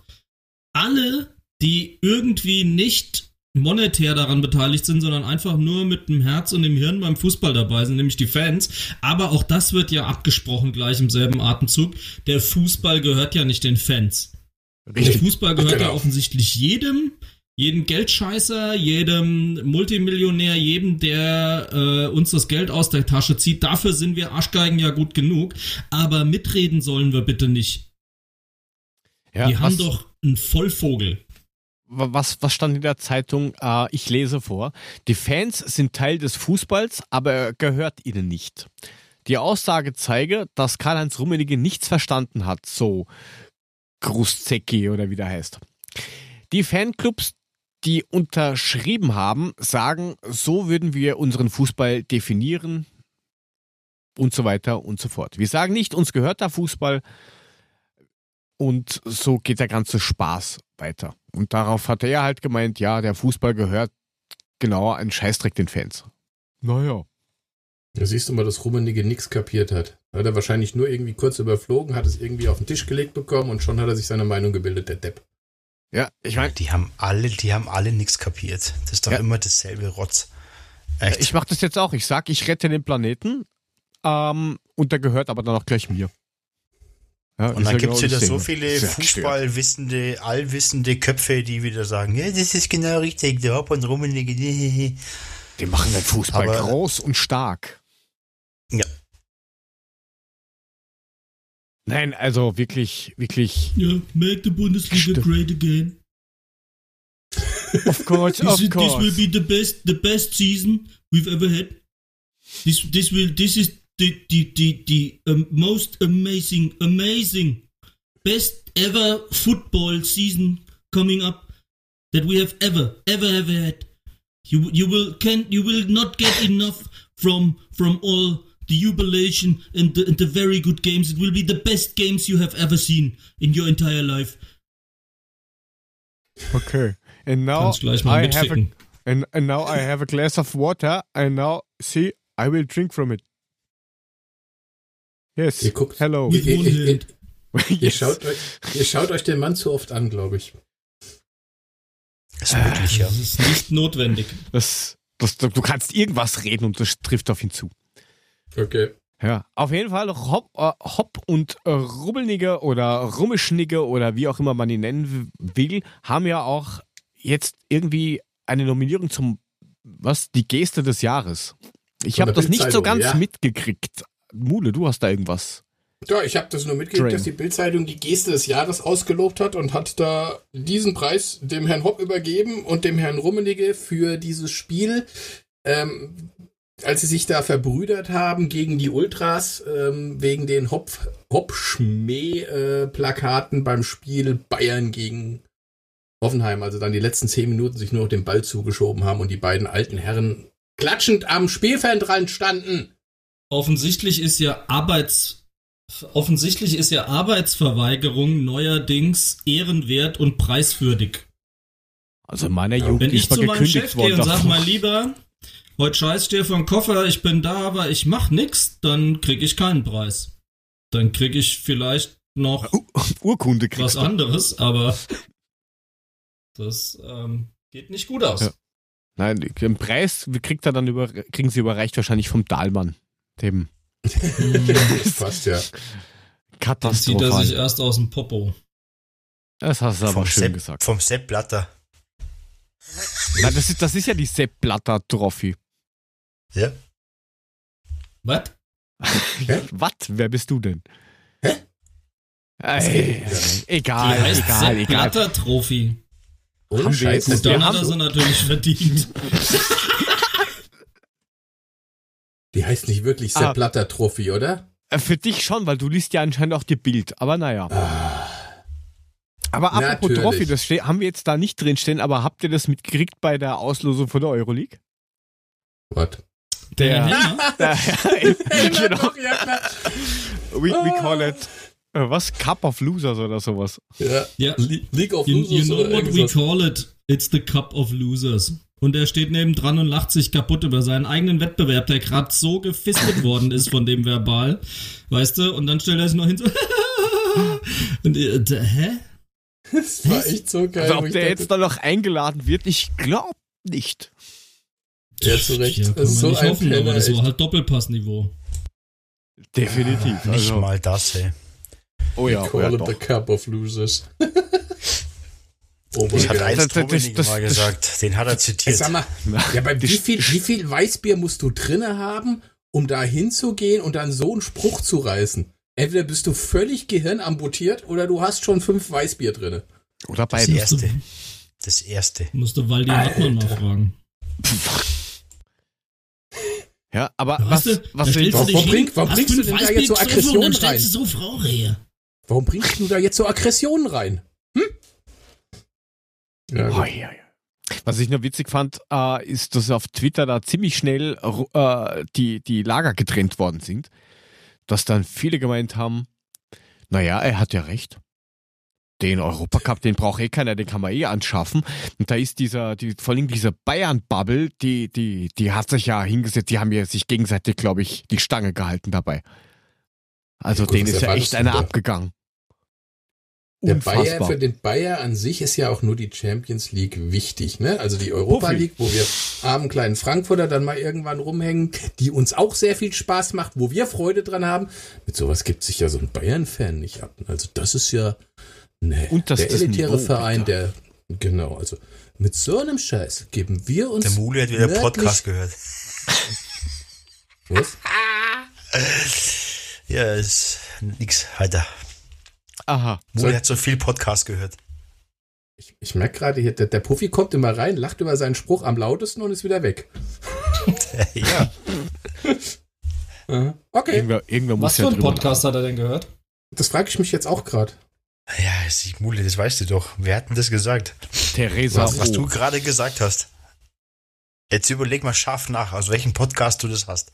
alle, die irgendwie nicht monetär daran beteiligt sind, sondern einfach nur mit dem Herz und dem Hirn beim Fußball dabei sind, nämlich die Fans. Aber auch das wird ja abgesprochen gleich im selben Atemzug. Der Fußball gehört ja nicht den Fans. Der Fußball gehört Genau. ja offensichtlich jedem, jedem Geldscheißer, jedem Multimillionär, jedem, der äh, uns das Geld aus der Tasche zieht. Dafür sind wir Arschgeigen ja gut genug. Aber mitreden sollen wir bitte nicht. Ja, Die haben doch einen Vollvogel. was, was stand in der Zeitung? Äh, ich lese vor. Die Fans sind Teil des Fußballs, aber er gehört ihnen nicht. Die Aussage zeige, dass Karl-Heinz Rummenigge nichts verstanden hat, so Gruszecki oder wie der heißt. Die Fanclubs, die unterschrieben haben, sagen, so würden wir unseren Fußball definieren und so weiter und so fort. Wir sagen nicht, uns gehört der Fußball und so geht der ganze Spaß weiter. Und darauf hat er halt gemeint, ja, der Fußball gehört genauer einen Scheißdreck den Fans. Naja. Da siehst du mal, dass Rummenigge nichts kapiert hat. Hat er wahrscheinlich nur irgendwie kurz überflogen, hat es irgendwie auf den Tisch gelegt bekommen und schon hat er sich seine Meinung gebildet, der Depp. Ja, ich meine, Die haben alle, die haben alle nichts kapiert. Das ist doch Ja. immer dasselbe Rotz. Echt. ich mache das jetzt auch. Ich sag, ich rette den Planeten ähm, und der gehört aber dann auch gleich mir. Ja, und dann ja gibt es genau wieder so viele. Fußballwissende, allwissende Köpfe, die wieder sagen, ja, das ist genau richtig, der Hopp und Rummenigge. Die machen den Fußball Aber- groß und stark. Ja. Nein, also wirklich, wirklich, Ja, make the Bundesliga great again. of course, This, of is, this will course. be the best, the best season we've ever had. This, this will, this is the, the, the, the um, most amazing, amazing, best ever football season coming up that we have ever, ever, ever had. You, you will can, you will not get enough from, from all the jubilation and the, and the very good games. It will be the best games you have ever seen in your entire life. Okay. And now Kannst gleich mal I have a, and, and now I have a glass of water and now see I will drink from it. Yes. Ihr guckt- Hello. Ihr, ihr, ihr, Yes. schaut euch, ihr schaut euch den Mann zu oft an, glaube ich. Ist möglich, ja. Das ist nicht notwendig. Das, das, du kannst irgendwas reden und das trifft auf ihn zu. Okay. Ja, auf jeden Fall Hopp, äh, Hopp und äh, Rubbelnigge oder Rummischnigge oder wie auch immer man ihn nennen will, haben ja auch jetzt irgendwie eine Nominierung zum, was, die Geste des Jahres. Ich habe das nicht so ganz ja. mitgekriegt. Mule, du hast da irgendwas. Ja, ich habe das nur mitgekriegt, dass die Bildzeitung die Geste des Jahres ausgelobt hat und hat da diesen Preis dem Herrn Hopp übergeben und dem Herrn Rummenigge für dieses Spiel. Ähm, als sie sich da verbrüdert haben gegen die Ultras ähm, wegen den Hopf, Hop-Schmäh-Plakaten beim Spiel Bayern gegen Hoffenheim, also dann die letzten zehn Minuten sich nur noch den Ball zugeschoben haben und die beiden alten Herren klatschend am Spielfeldrand standen. Offensichtlich ist ja Arbeits offensichtlich ist ja Arbeitsverweigerung neuerdings ehrenwert und preiswürdig. Also in meiner Jugend Wenn ich zu meinem Chef gehe und sag mal lieber, heute scheiß dir vom Koffer, ich bin da, aber ich mach nix, dann krieg ich keinen Preis. Dann krieg ich vielleicht noch Urkunde kriegst was du. anderes, aber das ähm, geht nicht gut aus. Ja. Nein, den Preis kriegt er dann über, kriegen sie überreicht wahrscheinlich vom Dahlmann. Dem Passt ja. Dann zieht er Katastrophal. sich erst aus dem Popo. Das hast du aber Vom schön Sepp, gesagt. vom Sepp Blatter. Nein, das, ist, das ist ja die Sepp Blatter Trophy. Ja. Was? Was? Wer bist du denn? Hä? Ey, wieder? Die egal, heißt egal, Sepp egal. Blatter Trophy. Ohne Haben wir Scheiß. jetzt- Gut, dann wir hat er sie natürlich verdient. Die heißt nicht wirklich Sepp Ah. Blatter Trophy, oder? Äh, Für dich schon, weil du liest ja anscheinend auch die Bild. Aber naja. Aber apropos Natürlich. Trophy, das haben wir jetzt da nicht drinstehen, aber habt ihr das mitgekriegt bei der Auslosung von der Euroleague? Was? Der, Hänger? der genau, we, we call it, äh, was? Cup of Losers oder sowas. Ja. Ja. Le League of You, Losers you know oder what we call it? It's the Cup of Losers. Und er steht nebendran und lacht sich kaputt über seinen eigenen Wettbewerb, der gerade so gefistet worden ist von dem Verbal. Weißt du? Und dann stellt er sich noch hin so. und, äh, hä? Das war echt so geil. Also ob der dachte, jetzt da noch eingeladen wird, ich glaube nicht. Ja, zu Recht. Ja, kann Das ist man so nicht ein hoffen, aber Penner, das war halt Doppelpassniveau. Definitiv. Nicht Also, mal das, ey. oh ja, oh Call ja it doch. the Cup of Losers. oh Das mein hat Gott. eins das- das- das- mal das- gesagt. Den hat er zitiert. sag mal, ja, bei wie viel, wie viel Weißbier musst du drinne haben, um da hinzugehen und dann so einen Spruch zu reißen? Entweder bist du völlig gehirnamputiert oder du hast schon fünf Weißbier drinne. Oder Das beides. erste. Das erste. Musste Waldi Hartmann mal fragen. Ja, aber was, du, was ich, warum du hin, bring- warum bringst du denn da jetzt so getrunken Aggression und dann rein? du so. Warum bringst du da jetzt so Aggressionen rein? Ja, Oh, ja, ja. Was ich nur witzig fand, äh, ist, dass auf Twitter da ziemlich schnell äh, die, die Lager getrennt worden sind. Dass dann viele gemeint haben, naja, er hat ja recht. Den Europacup, den braucht eh keiner, den kann man eh anschaffen. Und da ist dieser, die, vor allem diese Bayern-Bubble, die, die, die hat sich ja hingesetzt, die haben ja sich gegenseitig, glaube ich, die Stange gehalten dabei. Also Ja, denen ist ja echt einer da? abgegangen. Der Bayer, für den Bayer an sich ist ja auch nur die Champions League wichtig, ne? Also die Europa Puffy. League, wo wir armen kleinen Frankfurter dann mal irgendwann rumhängen, die uns auch sehr viel Spaß macht, wo wir Freude dran haben. Mit sowas gibt sich ja so ein Bayern-Fan nicht ab. Also das ist ja ne, Und das der ist elitäre Niveau, Verein, der genau, also mit so einem Scheiß geben wir uns Der Mule hat wieder Podcast gehört. Was? Ja, ist nix, Alter. Aha. Mule Soll- hat so viel Podcast gehört. Ich, ich merke gerade hier, der, der Puffy kommt immer rein, lacht über seinen Spruch am lautesten und ist wieder weg. ja. Okay, Irgendwer, irgendwer muss Was für ein Podcast hat er denn gehört? das frage ich mich jetzt auch gerade. ja, ist nicht Mule, das weißt du doch. Wer hat denn das gesagt? Theresa Was, was du gerade gesagt hast. Jetzt überleg mal scharf nach, aus welchem Podcast du das hast.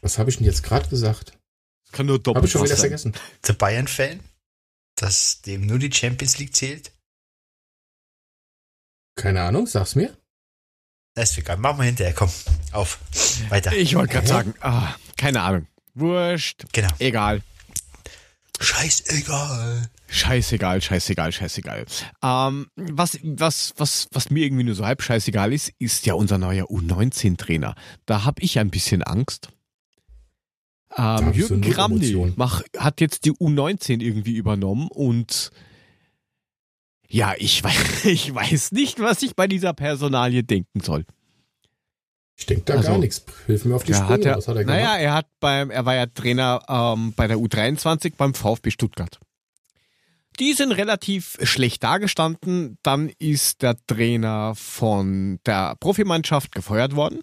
Was habe ich denn jetzt gerade gesagt? Das kann nur Habe doppelt ich schon wieder vergessen. Der Bayern-Fan, dass dem nur die Champions League zählt? Keine Ahnung, sag's mir. Das ist egal. Machen wir hinterher. Komm, auf. Weiter. Ich wollte gerade sagen, ah, keine Ahnung. Wurscht. Genau. Egal. Scheißegal. Scheißegal, scheißegal, scheißegal. Ähm, was, was, was, was mir irgendwie nur so halb scheißegal ist, ist ja unser neuer U19-Trainer. Da habe ich ein bisschen Angst. Ähm, Jürgen Kramny hat jetzt die U19 irgendwie übernommen und ja, ich weiß, ich weiß nicht, was ich bei dieser Personalie denken soll. Ich denke da Also, gar nichts. Hilf mir auf die Sprünge. er, Was hat er gemacht? naja, er hat beim, er war ja Trainer ähm, bei der U23 beim VfB Stuttgart. Die sind relativ schlecht dagestanden. Dann ist der Trainer von der Profimannschaft gefeuert worden.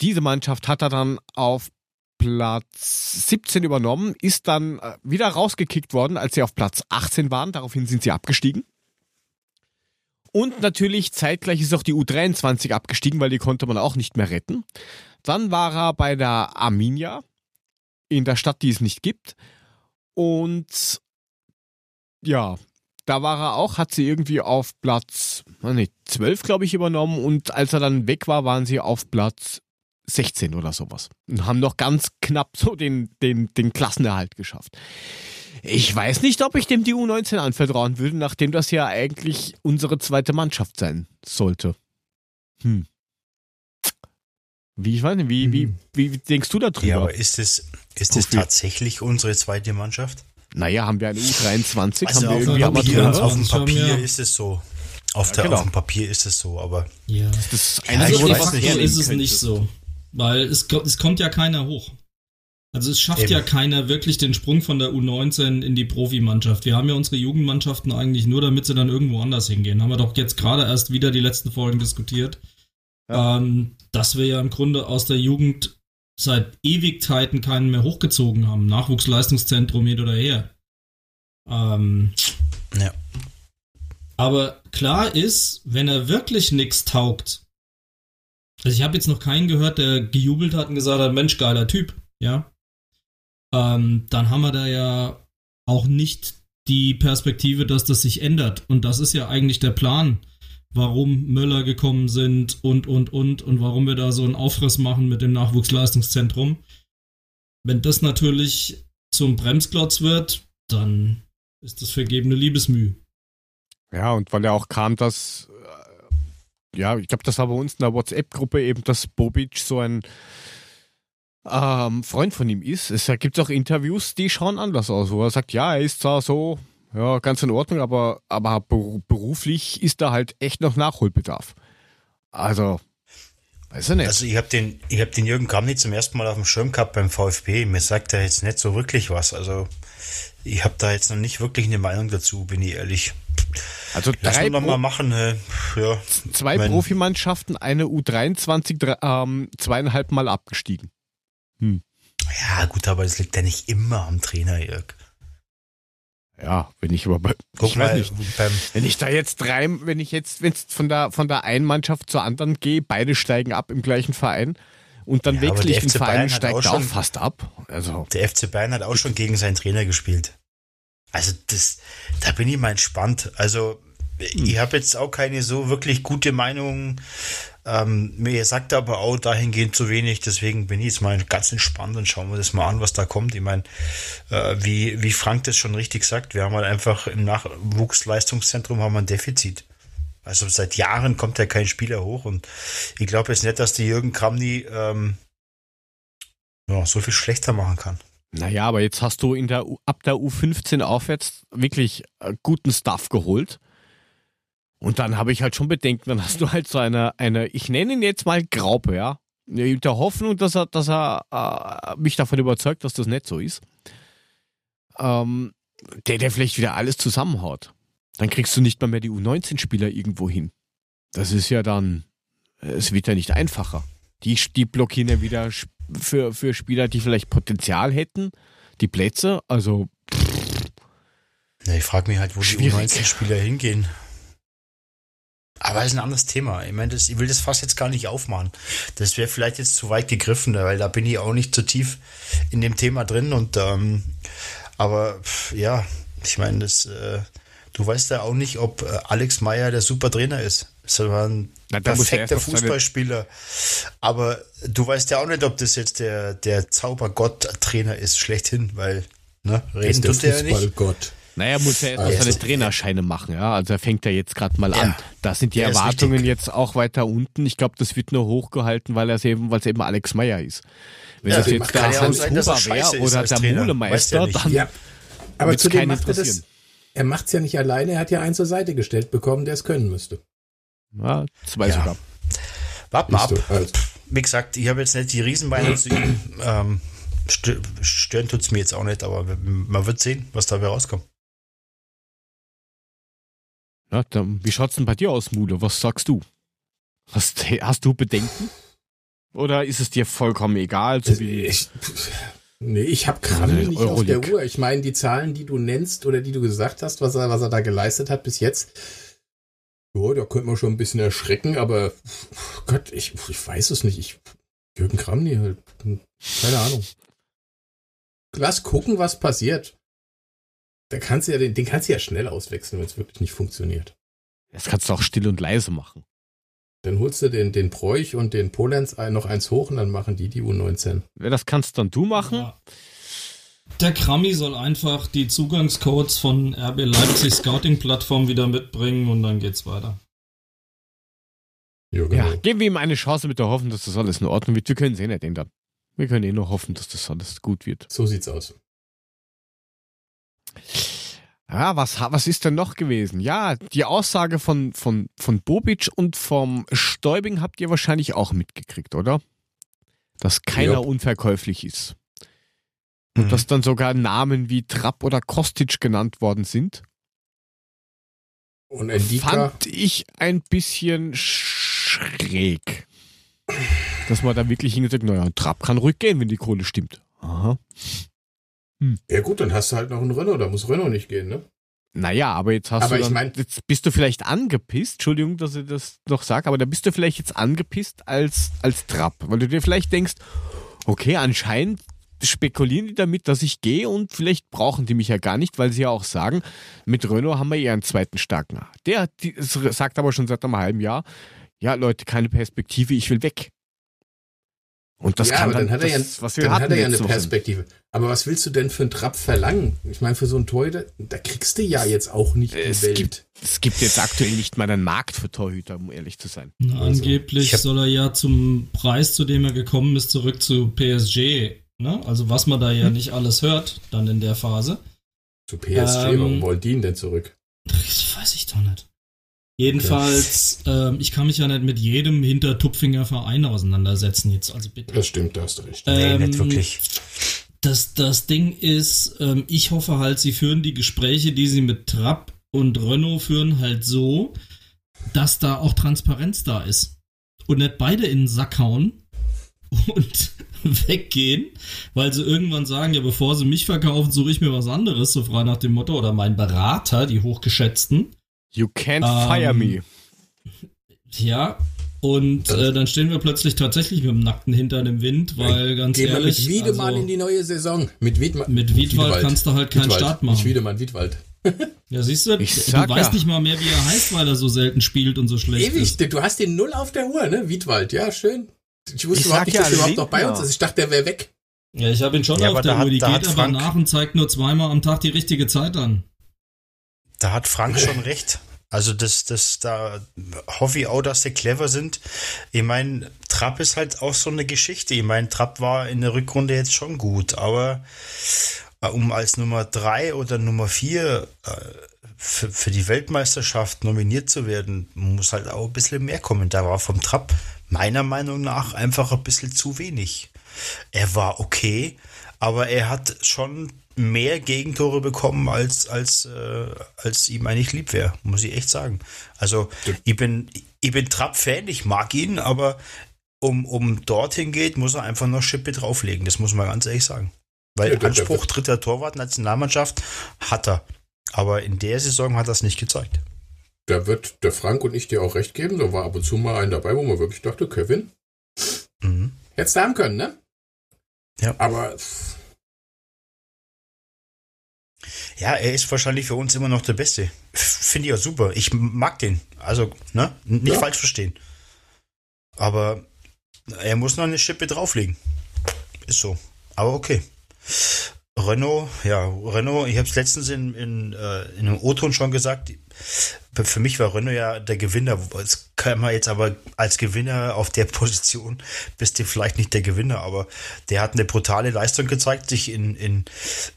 Diese Mannschaft hat er dann auf Platz 17 übernommen, ist dann äh, wieder rausgekickt worden, als sie auf Platz 18 waren. Daraufhin sind sie abgestiegen. Und natürlich zeitgleich ist auch die U23 abgestiegen, weil die konnte man auch nicht mehr retten. Dann war er bei der Arminia in der Stadt, die es nicht gibt. Und ja, da war er auch, hat sie irgendwie auf Platz nee, 12, glaube ich, übernommen. Und als er dann weg war, waren sie auf Platz 16 oder sowas. Und haben noch ganz knapp so den, den, den Klassenerhalt geschafft. Ich weiß nicht, ob ich dem die U19 anvertrauen würde, nachdem das ja eigentlich unsere zweite Mannschaft sein sollte. Hm. Wie, ich weiß nicht, wie, wie, Hm. wie denkst du da drüber? Ja, aber ist es, ist es tatsächlich unsere zweite Mannschaft? naja, haben wir eine U23, Also haben wir auf, irgendwie dem aber Papier, drin. auf dem 23 haben Papier wir- ist es so. Auf, Ja, der, genau. auf dem Papier ist es so, aber Das Ja. ist das Ja, ich Also de weiß nicht. ist es könnte. nicht so. Weil es, es kommt ja keiner hoch. Also es schafft Eben. ja keiner wirklich den Sprung von der U19 in die Profimannschaft. Wir haben ja unsere Jugendmannschaften eigentlich nur, damit sie dann irgendwo anders hingehen. Haben wir doch jetzt gerade erst wieder die letzten Folgen diskutiert. Ja. Ähm, dass wir ja im Grunde aus der Jugend seit Ewigkeiten keinen mehr hochgezogen haben. Nachwuchsleistungszentrum hin oder her. Ähm, ja. aber klar ist, wenn er wirklich nichts taugt. Also ich habe jetzt noch keinen gehört, der gejubelt hat und gesagt hat, Mensch, geiler Typ, ja. Ähm, dann haben wir da ja auch nicht die Perspektive, dass das sich ändert. Und das ist ja eigentlich der Plan, warum Möller gekommen sind und, und, und, und warum wir da so einen Aufriss machen mit dem Nachwuchsleistungszentrum. Wenn das natürlich zum Bremsklotz wird, dann ist das vergebene Liebesmüh. Ja, und weil ja auch kam, dass, ja, ich glaube, das war bei uns in der WhatsApp-Gruppe eben, dass Bobic so ein ähm, Freund von ihm ist. Es gibt auch Interviews, die schauen anders aus, wo er sagt, ja, er ist zwar so, ja, ganz in Ordnung, aber, aber beru- beruflich ist da halt echt noch Nachholbedarf. Also, weiß ich nicht. Also ich habe den, ich hab den Jürgen Kramny zum ersten Mal auf dem Schirm gehabt beim VfB. Mir sagt er jetzt nicht so wirklich was. Also ich habe da jetzt noch nicht wirklich eine Meinung dazu, bin ich ehrlich. Also Lass drei noch Pro mal machen. Äh, ja, zwei mein- Profimannschaften, eine U23, drei, ähm, zweieinhalb Mal abgestiegen. ja gut, aber das liegt ja nicht immer am Trainer, Jörg. Ja, wenn ich aber bei, Guck ich mal, nicht. Wenn ich da jetzt drei, wenn ich jetzt, wenn es von der von der einen Mannschaft zur anderen gehe, beide steigen ab im gleichen Verein und dann Ja, wechsle ich den Verein und steigt auch da auch schon- fast ab. Also der FC Bayern hat auch schon gegen seinen Trainer gespielt. Also das, da bin ich mal entspannt. Also ich habe jetzt auch keine so wirklich gute Meinung. Ähm, mir sagt aber auch dahingehend zu wenig, deswegen bin ich jetzt mal ganz entspannt und schauen wir das mal an, was da kommt. Ich meine, äh, wie, wie Frank das schon richtig sagt, wir haben halt einfach im Nachwuchsleistungszentrum haben wir ein Defizit. Also seit Jahren kommt ja kein Spieler hoch und ich glaube jetzt nicht, dass die Jürgen Kramny ähm, ja, so viel schlechter machen kann. naja, aber jetzt hast du in der U, ab der U15 aufwärts wirklich äh, guten Stuff geholt. Und dann habe ich halt schon Bedenken, dann hast du halt so eine, eine, ich nenne ihn jetzt mal Graupe, ja. In der Hoffnung, dass er, dass er äh, mich davon überzeugt, dass das nicht so ist. Ähm, der, der vielleicht wieder alles zusammenhaut. Dann kriegst du nicht mal mehr die U19-Spieler irgendwo hin. Das ist ja dann, es wird ja nicht einfacher. Die, die blockieren ja wieder für, für Spieler, die vielleicht Potenzial hätten, die Plätze. Also, Ja, ich frage mich halt, wo Schwierig. die U19-Spieler hingehen. Aber das ist ein anderes Thema. Ich meine, das, ich will das fast jetzt gar nicht aufmachen. Das wäre vielleicht jetzt zu weit gegriffen, weil da bin ich auch nicht zu tief in dem Thema drin. Und ähm, aber ja, ich meine, das, äh, du weißt ja auch nicht, ob äh, Alex Meyer der super Trainer ist. Sondern ein perfekter Fußballspieler. Aber du weißt ja auch nicht, ob das jetzt der, der Zaubergott-Trainer ist, schlechthin, weil, ne, reden tut er ja nicht. Gott. Naja, muss ja erst also seine Trainerscheine machen, ja. Also er fängt ja jetzt gerade mal ja, an. Da sind die Erwartungen jetzt auch weiter unten. Ich glaube, das wird nur hochgehalten, weil er eben, weil es eben Alex Meyer ist. Wenn ja, das jetzt der Hans sein, Huber wäre oder der Mulemeister, dann ja. Aber zudem macht er das. Er macht es ja nicht alleine, er hat ja einen zur Seite gestellt bekommen, der es können müsste. Ja, zwei ja. sogar. Warte mal ab. Also. Wie gesagt, ich habe jetzt nicht die Riesenbeine zu ihm. Ähm, stören tut es mir jetzt auch nicht, aber man wird sehen, was dabei rauskommt. Ja, dann, wie schaut's denn bei dir aus, Mule? Was sagst du? Hast, hast du Bedenken? Oder ist es dir vollkommen egal? So wie ich, nee, ich habe gerade nicht auf der Uhr. Ich meine, die Zahlen, die du nennst oder die du gesagt hast, was er, was er da geleistet hat bis jetzt, ja, da könnte man schon ein bisschen erschrecken, aber Gott, ich, ich weiß es nicht. Ich, Jürgen Kramny halt. Keine Ahnung. Lass gucken, was passiert. Da kannst du ja, den, den kannst du ja schnell auswechseln, wenn es wirklich nicht funktioniert. Das kannst du auch still und leise machen. Dann holst du den, den Bräuch und den Polenz noch eins hoch und dann machen die die U19. Ja, das kannst dann du machen. Ja. Der Krammi soll einfach die Zugangscodes von RB Leipzig Scouting Plattform wieder mitbringen und dann geht's weiter. Ja, genau. ja, geben wir ihm eine Chance mit der Hoffnung, dass das alles in Ordnung wird. Wir können es eh nicht ändern. Wir können eh nur hoffen, dass das alles gut wird. So sieht's aus. Ja, was, was ist denn noch gewesen? Ja, die Aussage von, von, von Bobic und vom Stäubing habt ihr wahrscheinlich auch mitgekriegt, oder? Dass keiner ja. unverkäuflich ist. Und mhm. dass dann sogar Namen wie Trapp oder Kostic genannt worden sind. Und Endika? Fand ich ein bisschen schräg. Dass man da wirklich hingesagt, naja, Trapp kann ruhig gehen, wenn die Kohle stimmt. Aha. Hm. Ja gut, dann hast du halt noch einen Renault, da muss Renault nicht gehen, ne? Naja, aber jetzt hast aber du dann, ich mein, jetzt bist du vielleicht angepisst, Entschuldigung, dass ich das noch sage, aber da bist du vielleicht jetzt angepisst als, als Trapp, weil du dir vielleicht denkst, okay, anscheinend spekulieren die damit, dass ich gehe und vielleicht brauchen die mich ja gar nicht, weil sie ja auch sagen, mit Renault haben wir eher einen zweiten starken. Der die, sagt aber schon seit einem halben Jahr, ja Leute, keine Perspektive, ich will weg. Und das ja, kann aber dann, dann hat er ja, was wir dann hat er ja eine Perspektive. Aber was willst du denn für einen Trap verlangen? Ich meine, für so einen Torhüter, da kriegst du ja jetzt auch nicht es die Welt. Gibt, es gibt jetzt aktuell nicht mal einen Markt für Torhüter, um ehrlich zu sein. Na, also, angeblich soll er ja zum Preis, zu dem er gekommen ist, zurück zu PSG. Ne? Also was man da ja hm. nicht alles hört, dann in der Phase. Zu PSG, ähm, warum wollen die ihn denn zurück? Das weiß ich doch nicht. Jedenfalls, okay. ähm, ich kann mich ja nicht mit jedem Hintertupfinger Verein auseinandersetzen jetzt, also bitte. Das stimmt, da hast du recht. Ähm, nee, nicht wirklich. Das, das Ding ist, ähm, ich hoffe halt, sie führen die Gespräche, die sie mit Trapp und Renault führen, halt so, dass da auch Transparenz da ist. Und nicht beide in den Sack hauen und weggehen, weil sie irgendwann sagen, ja, bevor sie mich verkaufen, suche ich mir was anderes, so frei nach dem Motto, oder mein Berater, die Hochgeschätzten. You can't ähm, fire me. Ja, und äh, dann stehen wir plötzlich tatsächlich mit dem nackten Hintern im Wind, weil ja, ganz ehrlich. mit Wiedemann also, in die neue Saison. Mit, Wiedma mit Wiedwald, Wiedwald kannst du halt keinen Wiedwald. Start machen. Nicht Wiedemann, Wiedwald. ja, siehst du, ich du weißt ja. nicht mal mehr, wie er heißt, weil er so selten spielt und so schlecht Ewig, ist. du hast den Null auf der Uhr, ne? Wiedwald, ja, schön. Ich wusste ich überhaupt nicht, dass er überhaupt noch bei uns ist. Ich dachte, der wäre weg. Ja, ich habe ihn schon ja, auf der Uhr. Die geht aber nach und zeigt nur zweimal am Tag die richtige Zeit an. Da hat Frank schon recht. Also das, das, da hoffe ich auch, dass sie clever sind. Ich meine, Trapp ist halt auch so eine Geschichte. Ich meine, Trapp war in der Rückrunde jetzt schon gut, aber äh, um als Nummer drei oder Nummer vier äh, für, für die Weltmeisterschaft nominiert zu werden, muss halt auch ein bisschen mehr kommen. Da war vom Trapp meiner Meinung nach einfach ein bisschen zu wenig. Er war okay, aber er hat schon mehr Gegentore bekommen, als, als, äh, als ihm eigentlich lieb wäre, muss ich echt sagen. Also ich bin, ich bin Trapp-Fan, ich mag ihn, aber um, um dorthin geht, muss er einfach noch Schippe drauflegen. Das muss man ganz ehrlich sagen. Weil ja, Anspruch dritter Torwart Nationalmannschaft hat er. Aber in der Saison hat er es nicht gezeigt. da wird der Frank und ich dir auch recht geben. Da war ab und zu mal ein dabei, wo man wirklich dachte, Kevin, Mhm. hättest du haben können, ne? Ja. Aber Ja, er ist wahrscheinlich für uns immer noch der Beste. Finde ich auch super. Ich mag den. Also, ne? Nicht Ja. falsch verstehen. Aber er muss noch eine Schippe drauflegen. Ist so. Aber okay. Renault, ja, Renault, ich habe es letztens in, in, äh, in einem O-Ton schon gesagt, für mich war Renault ja der Gewinner. Das kann man jetzt aber als Gewinner auf der Position, bist du vielleicht nicht der Gewinner, aber der hat eine brutale Leistung gezeigt, sich in, in,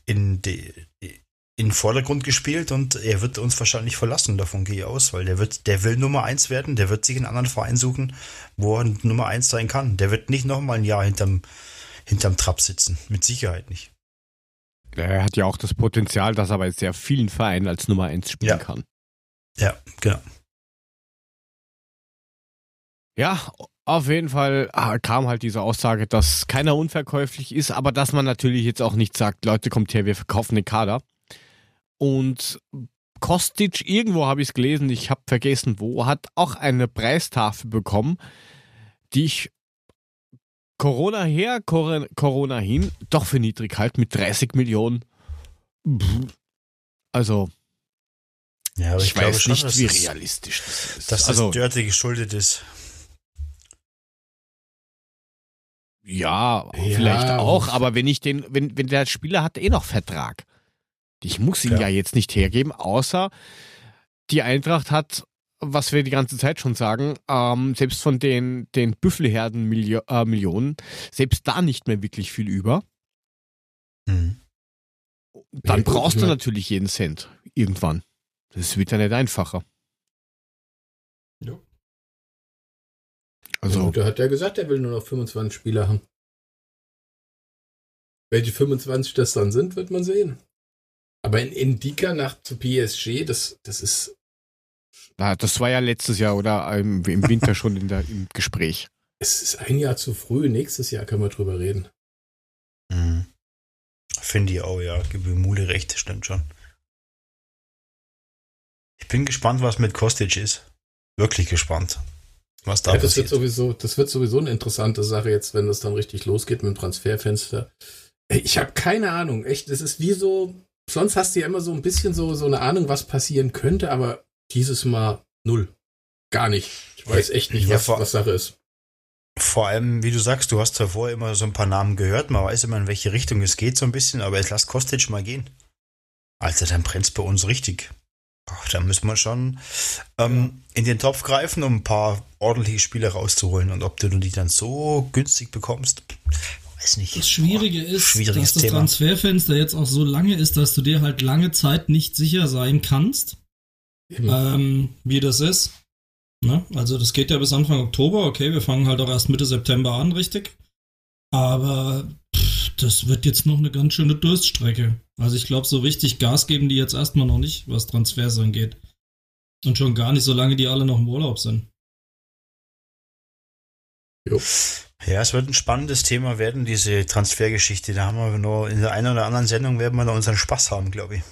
in, die, in den Vordergrund gespielt und er wird uns wahrscheinlich verlassen, davon gehe ich aus, weil der wird, der will Nummer eins werden, der wird sich einen anderen Verein suchen, wo er Nummer eins sein kann. Der wird nicht nochmal ein Jahr hinterm, hinterm Trab sitzen. Mit Sicherheit nicht. Er hat ja auch das Potenzial, dass er bei sehr vielen Vereinen als Nummer 1 spielen Ja. kann. Ja, genau. Ja, auf jeden Fall ah, kam halt diese Aussage, dass keiner unverkäuflich ist, aber dass man natürlich jetzt auch nicht sagt, Leute, kommt her, wir verkaufen den Kader. Und Kostic, irgendwo habe ich es gelesen, ich habe vergessen wo, hat auch eine Preistafel bekommen, die ich Corona her, Cor- Corona hin, doch für niedrig halt mit 30 Millionen. Also, Ja, aber ich, ich, glaube weiß schon, nicht, wie das, realistisch das ist. dass das also, Dörte geschuldet ist. Ja, Ja. vielleicht auch, aber wenn ich den, wenn, wenn der Spieler hat eh noch Vertrag. Ich muss ihn Ja. ja. jetzt nicht hergeben, außer die Eintracht hat, was wir die ganze Zeit schon sagen, ähm, selbst von den, den Büffelherden Milio äh, Millionen, selbst da nicht mehr wirklich viel über. Mhm. Dann Ja, brauchst du mein- natürlich jeden Cent. Irgendwann. Das wird ja nicht einfacher. Ja. Also, da hat er gesagt, er will nur noch 25 Spieler haben. Welche 25 das dann sind, wird man sehen. Aber in Indika nach zu PSG, das, das ist na, das war ja letztes Jahr oder im, im Winter schon in der, im Gespräch. Es ist ein Jahr zu früh. Nächstes Jahr können wir drüber reden. Mhm. Finde ich auch, ja. Gebe Mule recht, stimmt schon. Ich bin gespannt, was mit Kostic ist. Wirklich gespannt. Was da Ja, das, wird sowieso, das wird sowieso eine interessante Sache jetzt, wenn das dann richtig losgeht mit dem Transferfenster. Ey, Ich habe keine Ahnung. Echt, das ist wie so. Sonst hast du ja immer so ein bisschen so, so eine Ahnung, was passieren könnte, aber dieses Mal null. Gar nicht. Ich weiß echt nicht, Ja, was, vor- was Sache ist. Vor allem, wie du sagst, du hast davor immer so ein paar Namen gehört, man weiß immer, in welche Richtung es geht so ein bisschen, aber jetzt lass Kostic mal gehen. Alter, dann brennt's bei uns richtig. Boah, da müssen wir schon ähm, in den Topf greifen, um ein paar ordentliche Spiele rauszuholen. Und ob du die dann so günstig bekommst, weiß nicht. Das Schwierige Boah, ist, schwieriges dass das Thema. Transferfenster jetzt auch so lange ist, dass du dir halt lange Zeit nicht sicher sein kannst, Ähm, wie das ist. Ne? Also das geht ja bis Anfang Oktober, okay, wir fangen halt auch erst Mitte September an, richtig. Aber pff, das wird jetzt noch eine ganz schöne Durststrecke. Also ich glaube, so richtig Gas geben die jetzt erstmal noch nicht, was Transfers angeht. Und schon gar nicht, solange die alle noch im Urlaub sind. Jo. Ja, es wird ein spannendes Thema werden, diese Transfergeschichte. Da haben wir noch in der einen oder anderen Sendung werden wir noch unseren Spaß haben, glaube ich.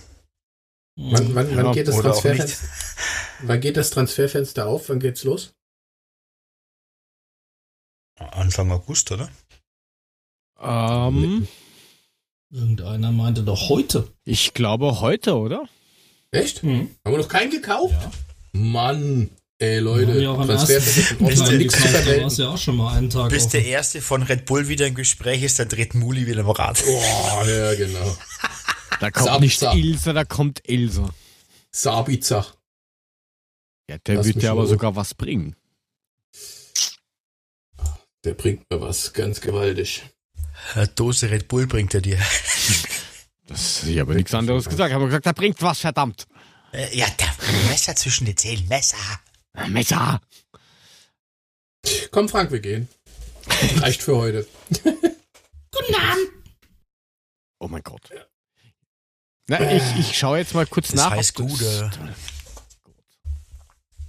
Wann, wann, wann, Ja, geht das Transferfenster, wann geht das Transferfenster auf? Wann geht's los? Anfang August, oder? Ähm, Irgendeiner meinte doch heute. ich glaube heute, oder? Echt? Mhm. Haben wir noch keinen gekauft? Ja. Mann, ey Leute, ja Transferfenster brauchst du ja auch schon mal einen Tag Bis der erste von Red Bull wieder im Gespräch ist, dann dreht Muli wieder am Rad. Oh, ja, genau. Da kommt Sabitzer. nicht Ilse, da kommt Elsa. Sabiza. Ja, der Lass wird dir aber sogar was bringen. Der bringt mir was ganz gewaltig. Eine Dose Red Bull bringt er dir. Das, ich habe nichts anderes gesagt. Ich habe gesagt, der bringt was, verdammt. Äh, Ja, da, Messer zwischen den Zähnen, Messer. Messer. Komm, Frank, wir gehen. Reicht für heute. Oh mein Gott. Na, ich, ich schaue jetzt mal kurz Das nach. heißt ob Gude.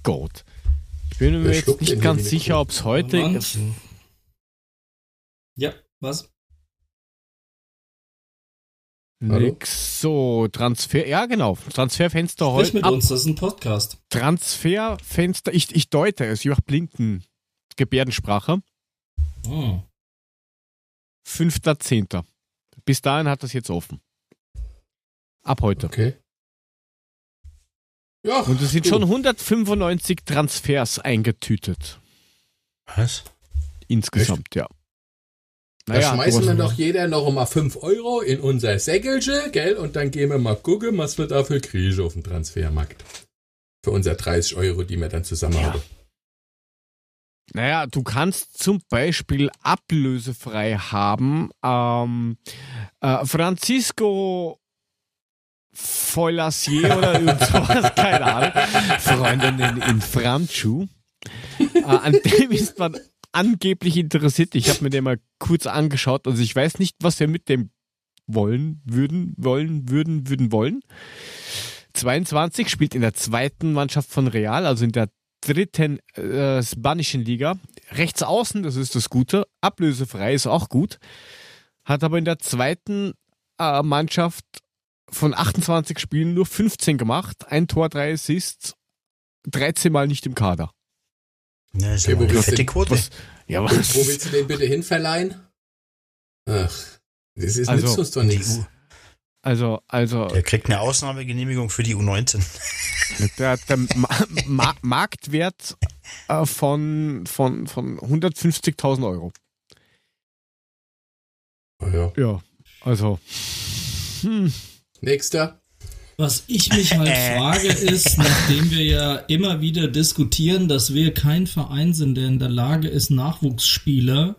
Gott. Ich bin mir jetzt nicht ganz sicher, ob es heute. Ja, was? Hallo? Nix. So, Transfer, ja genau. Transferfenster heute. mit uns, das ist ein Podcast. Transferfenster, ich, ich deute es, ich mache blinden Gebärdensprache. Oh. 5.10. Bis dahin hat das jetzt offen. Ab heute. Okay. Ja, Und es sind schon 195 Transfers eingetütet. Was? Insgesamt, ja. Da schmeißen wir doch jeder noch mal 5 Euro in unser Säckelchen, gell? Und dann gehen wir mal gucken, was wir da für kriegen auf dem Transfermarkt. Für unser 30 Euro, die wir dann zusammen Ja. haben. Naja, du kannst zum Beispiel ablösefrei haben ähm, äh, Francisco Foilasier oder irgend sowas, keine Ahnung. Freundinnen in Franchu. Äh, an dem ist man angeblich interessiert. Ich habe mir den mal kurz angeschaut. Also ich weiß nicht, was wir mit dem wollen, würden, wollen, würden, würden wollen. 22 spielt in der zweiten Mannschaft von Real, also in der dritten äh, spanischen Liga. Rechts außen, das ist das Gute. Ablösefrei ist auch gut. Hat aber in der zweiten äh, Mannschaft von 28 Spielen nur 15 gemacht. Ein Tor, drei Assists, 13 Mal nicht im Kader. Ja, ist Okay, ja wo eine fette? Quote. Was? Ja, Wo was? willst du den bitte hinverleihen? Ach, das ist Also, nützt uns doch nichts. Also, also, der kriegt eine Ausnahmegenehmigung für die U19. der, der Ma Ma Marktwert äh, von, von, von 150.000 Euro. Oh ja. Ja, also. Hm. Nächster. Was ich mich halt frage ist, nachdem wir ja immer wieder diskutieren, dass wir kein Verein sind, der in der Lage ist, Nachwuchsspieler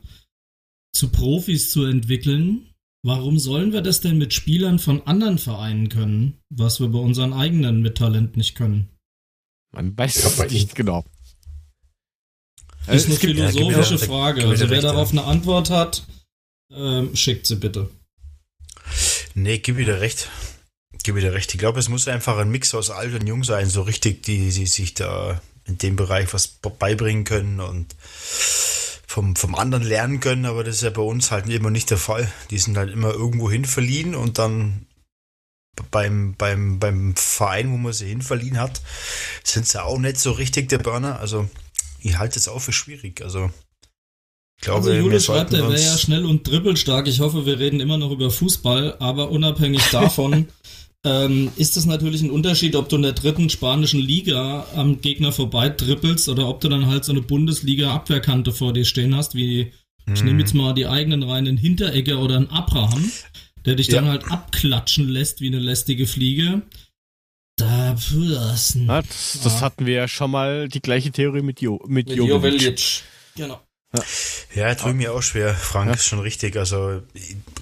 zu Profis zu entwickeln, warum sollen wir das denn mit Spielern von anderen Vereinen können, was wir bei unseren eigenen mit Talent nicht können? Man weiß Ja, es bei nicht genau. Das ist eine es gibt, ja, gib mir philosophische da- Frage. Also wer ja. darauf eine Antwort hat, ähm, schickt sie bitte. Nee, gib wieder recht. Gib wieder recht. Ich glaube, es muss einfach ein Mix aus alt und jung sein, so richtig, die, die sich da in dem Bereich was beibringen können und vom, vom anderen lernen können, aber das ist ja bei uns halt immer nicht der Fall. Die sind halt immer irgendwo hin verliehen und dann beim, beim, beim Verein, wo man sie hin verliehen hat, sind sie auch nicht so richtig der Burner. Also ich halte es auch für schwierig. Also ich glaube, Also Julius schreibt, er wäre ja schnell und dribbelstark. Ich hoffe, wir reden immer noch über Fußball, aber unabhängig davon ähm, ist es natürlich ein Unterschied, ob du in der dritten spanischen Liga am Gegner vorbei dribbelst oder ob du dann halt so eine Bundesliga-Abwehrkante vor dir stehen hast, wie ich Mhm. nehme jetzt mal die eigenen rein, einen Hinteregger oder einen Abraham, der dich dann Ja. halt abklatschen lässt wie eine lästige Fliege. Da, das das, das hatten wir ja schon mal die gleiche Theorie mit, jo, mit, mit Jovic. Joveljic. Genau. Ja, tue mir auch schwer, Frank, Ja. ist schon richtig. Also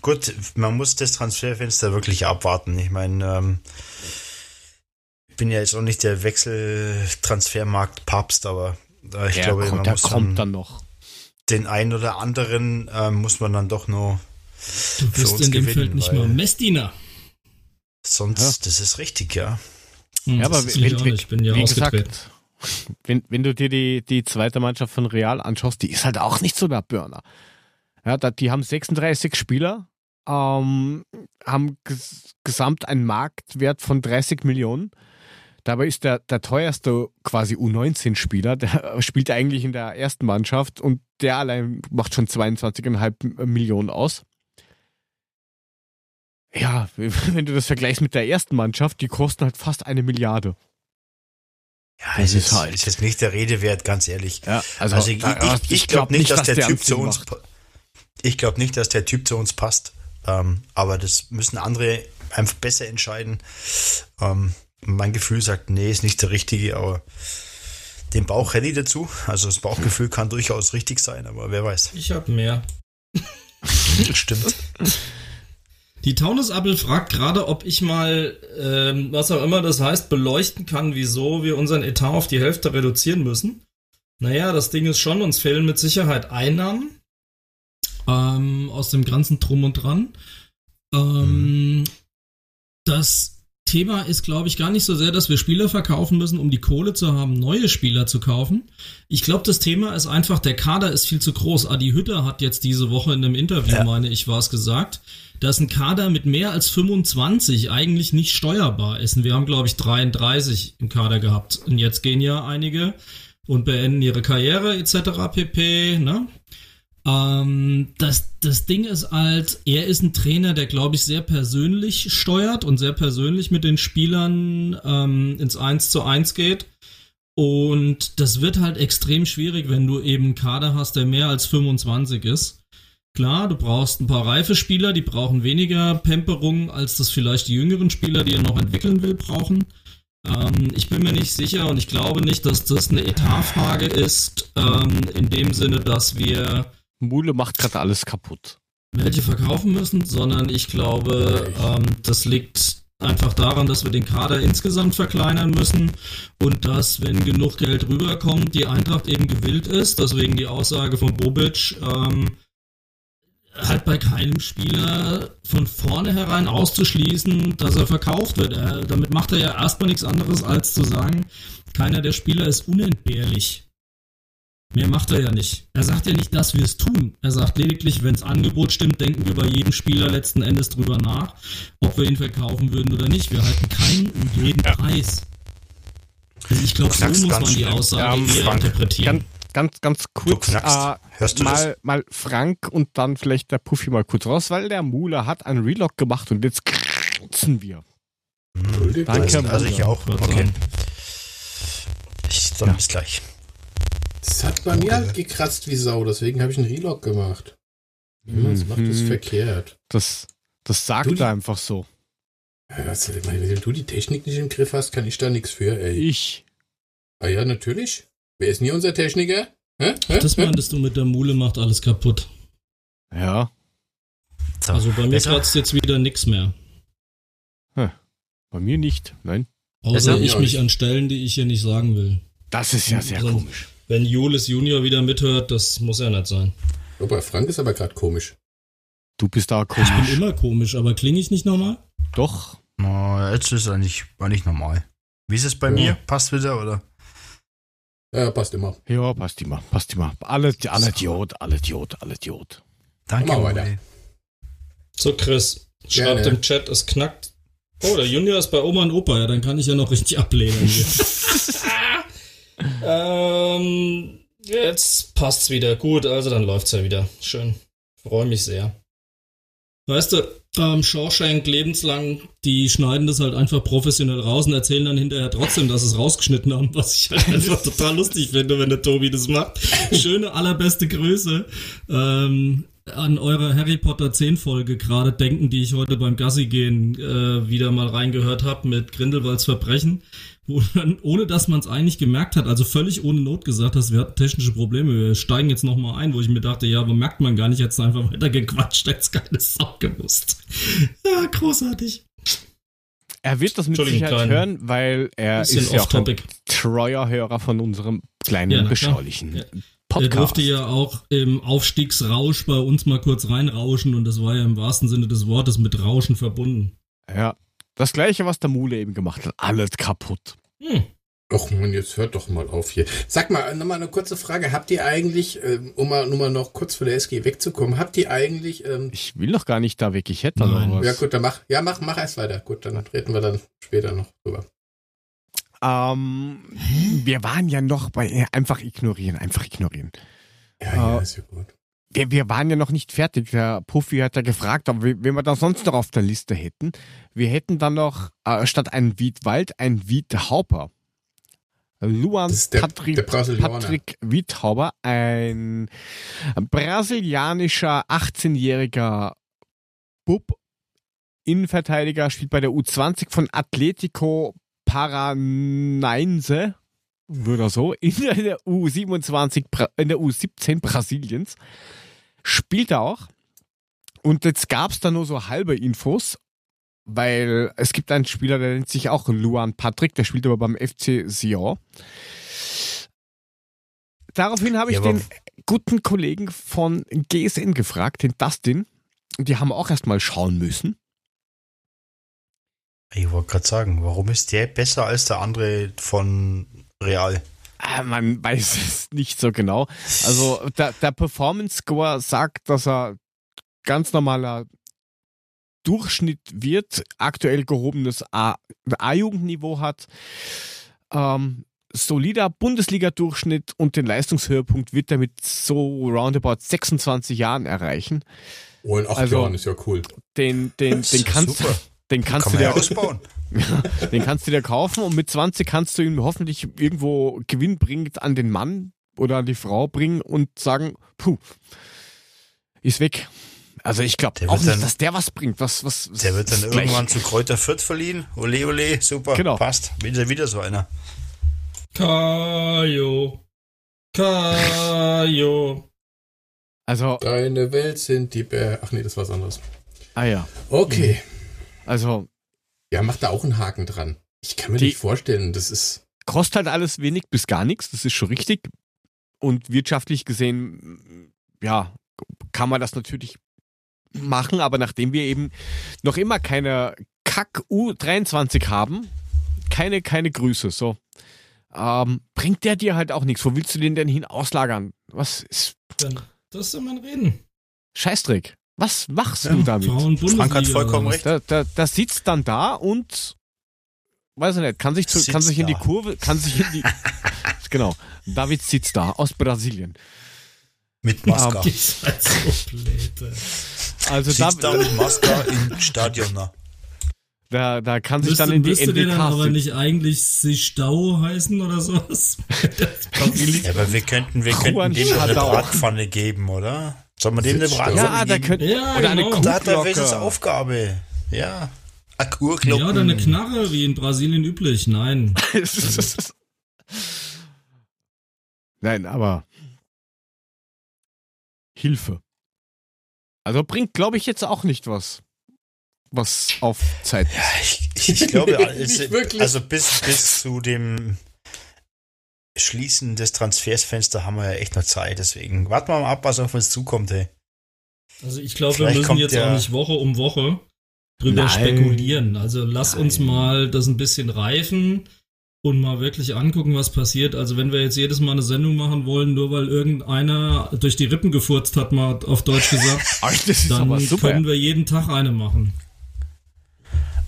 gut, man muss das Transferfenster wirklich abwarten. Ich meine, ähm, ich bin ja jetzt auch nicht der Wechseltransfermarkt-Papst, aber äh, ich Ja, glaube, kommt, man der muss kommt dann, dann noch. den einen oder anderen ähm, muss man dann doch nur Du für bist uns in dem gewinnen, Feld nicht mal Messdiener. sonst, das ist richtig, ja. Hm, Ja, aber wenn, ich auch nicht. Ich bin ja wie ausgetreten. gesagt, wenn, wenn du dir die, die zweite Mannschaft von Real anschaust, die ist halt auch nicht so der Burner. Ja, die haben 36 Spieler, ähm, haben ges gesamt einen Marktwert von 30 Millionen. Dabei ist der, der teuerste quasi U19-Spieler, der spielt eigentlich in der ersten Mannschaft und der allein macht schon 22,5 Millionen aus. Ja, wenn du das vergleichst mit der ersten Mannschaft, die kosten halt fast eine Milliarde. Ja, Das es ist ist, halt- ist jetzt nicht der Rede wert, ganz ehrlich. Ja, also, Also ich, ich, ich glaube nicht, dass der, Typ zu uns. macht. Ich glaube nicht, dass der Typ zu uns passt. Ähm, aber das müssen andere einfach besser entscheiden. Ähm, mein Gefühl sagt, nee, ist nicht der richtige, aber den Bauch hätte ich dazu. Also das Bauchgefühl kann durchaus richtig sein, aber wer weiß. Ich habe mehr. Stimmt. Die Taunusappel fragt gerade, ob ich mal, ähm, was auch immer das heißt, beleuchten kann, wieso wir unseren Etat auf die Hälfte reduzieren müssen. Naja, das Ding ist schon, uns fehlen mit Sicherheit Einnahmen ähm, aus dem ganzen Drum und Dran. Ähm, Das Thema ist, glaube ich, gar nicht so sehr, dass wir Spieler verkaufen müssen, um die Kohle zu haben, neue Spieler zu kaufen. Ich glaube, das Thema ist einfach, der Kader ist viel zu groß. Adi Hütter hat jetzt diese Woche in einem Interview, Ja. meine ich, war es gesagt, dass ein Kader mit mehr als 25 eigentlich nicht steuerbar ist. Und wir haben, glaube ich, 33 im Kader gehabt. Und jetzt gehen ja einige und beenden ihre Karriere etc. pp. Ne? Ähm, das, das Ding ist halt, er ist ein Trainer, der, glaube ich, sehr persönlich steuert und sehr persönlich mit den Spielern ähm, ins 1 zu 1 geht. Und das wird halt extrem schwierig, wenn du eben einen Kader hast, der mehr als 25 ist. Klar, du brauchst ein paar reife Spieler, die brauchen weniger Pemperung, als das vielleicht die jüngeren Spieler, die er noch entwickeln will, brauchen. Ähm, ich bin mir nicht sicher und ich glaube nicht, dass das eine Etatfrage ist, ähm, in dem Sinne, dass wir Mule macht gerade alles kaputt. welche verkaufen müssen, sondern ich glaube, ähm, das liegt einfach daran, dass wir den Kader insgesamt verkleinern müssen und dass, wenn genug Geld rüberkommt, die Eintracht eben gewillt ist, deswegen die Aussage von Bobic, ähm, halt bei keinem Spieler von vornherein auszuschließen, dass er verkauft wird. Er, damit macht er ja erstmal nichts anderes, als zu sagen, keiner der Spieler ist unentbehrlich. Mehr macht er ja nicht. Er sagt ja nicht, dass wir es tun. Er sagt lediglich, wenn das Angebot stimmt, denken wir bei jedem Spieler letzten Endes drüber nach, ob wir ihn verkaufen würden oder nicht. Wir halten keinen um jeden Preis. Also ich glaube, so muss man die. Aussage Ähm, eher Frank, interpretieren. Ganz, ganz, ganz kurz. Äh, Hörst du das? mal, mal Frank und dann vielleicht der Puffy mal kurz raus, weil der Mule hat einen Relog gemacht und jetzt kratzen wir. Entschuldigung. Danke. Also ich auch. Okay. Ich, dann bis gleich. Das hat bei mir halt gekratzt wie Sau, deswegen habe ich einen Relog gemacht. Niemand macht das Mhm. verkehrt. Das, das sagt Du- er einfach so. Ja, Wenn du die Technik nicht im Griff hast, kann ich da nichts für, ey. Ich. Ah ja, natürlich. Wer ist nie unser Techniker? Hä? Hä? Das meintest du mit der Mule macht alles kaputt. Ja. So, Also bei mir kratzt jetzt wieder nichts mehr. Bei mir nicht. Nein. Außer ich mich ich- an Stellen, die ich hier nicht sagen will. Das ist ja sehr Sonst- komisch. Wenn Julis Junior wieder mithört, das muss ja nicht sein. Bei Frank ist aber gerade komisch. Du bist da Ich komisch. bin immer komisch, aber klinge ich nicht normal? Doch. Na, jetzt ist eigentlich, eigentlich normal. Wie ist es bei Ja. mir? Passt wieder, oder? Ja, passt immer. Ja, passt immer. Passt immer. Alle, alle Idiot, alle Idiot, alle Idiot. Danke, weiter. Uli. So, Chris, schreibt Gerne. im Chat, es knackt. Oh, der Junior ist bei Oma und Opa, ja, dann kann ich ja noch richtig ablehnen hier. ähm, jetzt passt's wieder. Gut, also dann läuft's ja wieder. Schön. Freue mich sehr. Weißt du, ähm, Shawshank lebenslang, die schneiden das halt einfach professionell raus und erzählen dann hinterher trotzdem, dass sie es rausgeschnitten haben, was ich halt einfach total lustig finde, wenn der Tobi das macht. Schöne allerbeste Grüße ähm, an eure Harry Potter 10 Folge gerade denken, die ich heute beim Gassi gehen äh, wieder mal reingehört habe mit Grindelwalds Verbrechen, wo dann, ohne dass man es eigentlich gemerkt hat, also völlig ohne Not gesagt hast, wir hatten technische Probleme, wir steigen jetzt nochmal ein, wo ich mir dachte, ja, aber merkt man gar nicht, jetzt einfach weiter gequatscht, jetzt keine Sau gewusst. Ja, großartig. Er wird das mit Sicherheit klein- hören, weil er ist ja auch ein treuer Hörer von unserem kleinen, Ja, beschaulichen Ja. Er Podcast. durfte ja auch im Aufstiegsrausch bei uns mal kurz reinrauschen und das war ja im wahrsten Sinne des Wortes mit Rauschen verbunden. Ja. Das gleiche, was der Mule eben gemacht hat. Alles kaputt. Hm. Och man, jetzt hört doch mal auf hier. Sag mal, nochmal eine kurze Frage. Habt ihr eigentlich, ähm, um mal, nur mal noch kurz von der SG wegzukommen, habt ihr eigentlich, ähm, Ich will doch gar nicht da weg. Ich hätte da Nein. noch was. ja gut, dann mach, ja mach, mach erst weiter. Gut, dann reden wir dann später noch drüber. Ähm, wir waren ja noch bei äh, einfach ignorieren, einfach ignorieren. Ja, ja, Äh, ist ja gut. Wir, wir waren ja noch nicht fertig. Der Puffy hat ja gefragt, ob wir, wen wir da sonst noch auf der Liste hätten. Wir hätten dann noch äh, statt ein Wiedwald ein Wiedhauper. Luan der- Patrick, der. Patrick Wiedhauber, ein brasilianischer 18-jähriger Bub, Innenverteidiger, spielt bei der U20 von Atletico Paranaense, würde so, in der U27, Bra- in der U17 Brasiliens. Spielt er auch. Und jetzt gab es da nur so halbe Infos, weil es gibt einen Spieler, der nennt sich auch Luan Patrick, der spielt aber beim FC Sion. Daraufhin habe ich Ja, den guten Kollegen von GSN gefragt, den Dustin. Die haben auch erstmal schauen müssen. Ich wollte gerade sagen, warum ist der besser als der andere von Real? Ah, Man weiß es nicht so genau. Also der, der Performance Score sagt, dass er ganz normaler Durchschnitt wird, aktuell gehobenes A- A-Jugendniveau hat, ähm, solider Bundesliga-Durchschnitt und den Leistungshöhepunkt wird er mit so roundabout 26 Jahren erreichen. Oh, in acht Also- Jahren ist ja cool. Den, den, den kannst, super. Den kannst Kann du ja dir ausbauen. Den kannst du dir kaufen und mit 20 kannst du ihn hoffentlich irgendwo gewinnbringend an den Mann oder an die Frau bringen und sagen, puh, ist weg. Also ich glaube Der auch nicht, dann- dass der was bringt. Was, was, Der wird dann gleich- irgendwann zu Kräuter Fürth verliehen. Ole, ole, super. Genau. Passt. Wieder, wieder so einer. Kajo. Kajo. Also, Deine Welt sind die Bär. Ach nee, das war was anderes. ah ja. Okay. Also, Ja, macht da auch einen Haken dran. Ich kann mir nicht vorstellen, das ist. kostet halt alles wenig bis gar nichts, das ist schon richtig. Und wirtschaftlich gesehen, ja, kann man das natürlich machen, aber nachdem wir eben noch immer keine Kack U23 haben, keine, keine Grüße, so, ähm, bringt der dir halt auch nichts. Wo willst du den denn hin auslagern? Was ist Dann, das soll man reden. Scheißdreck? Was machst du damit? Frank hat vollkommen recht. Da, da, da sitzt dann da und weiß ich nicht, kann sich, zu, kann sich in die. Kurve, kann sich in die genau. David sitzt da aus Brasilien. Mit Maska. Blöde. Also Sitzt da da, mit Maska im Stadion. Na. da, da kann sich Müsste, dann in die müsste der dann aber NDK nicht eigentlich Sichtau heißen oder sowas? Ja, aber wir könnten, wir könnten Juan dem eine. Bratpfanne geben, oder? Sollen wir dem eine. Bratpfanne Ja, da könnte Ja, oder eine genau. Kuh- da hat er Kuhglocke. wenigstens Aufgabe. Ja. Eine ja, oder eine Knarre, wie in Brasilien üblich. Nein. Nein, aber Hilfe. Also bringt, glaube ich, jetzt auch nicht was, was auf Zeit ist. Ja, ich, ich, glaube, wirklich. also bis, bis zu dem Schließen des Transfersfensters haben wir ja echt noch Zeit. Deswegen warten wir mal ab, was auf uns zukommt. Ey. Also ich glaube, wir müssen jetzt auch nicht Woche um Woche drüber Nein. spekulieren. Also lass uns Nein. mal das ein bisschen reifen und mal wirklich angucken, was passiert. Also wenn wir jetzt jedes Mal eine Sendung machen wollen, nur weil irgendeiner durch die Rippen gefurzt hat, mal auf Deutsch gesagt, dann können wir jeden Tag eine machen.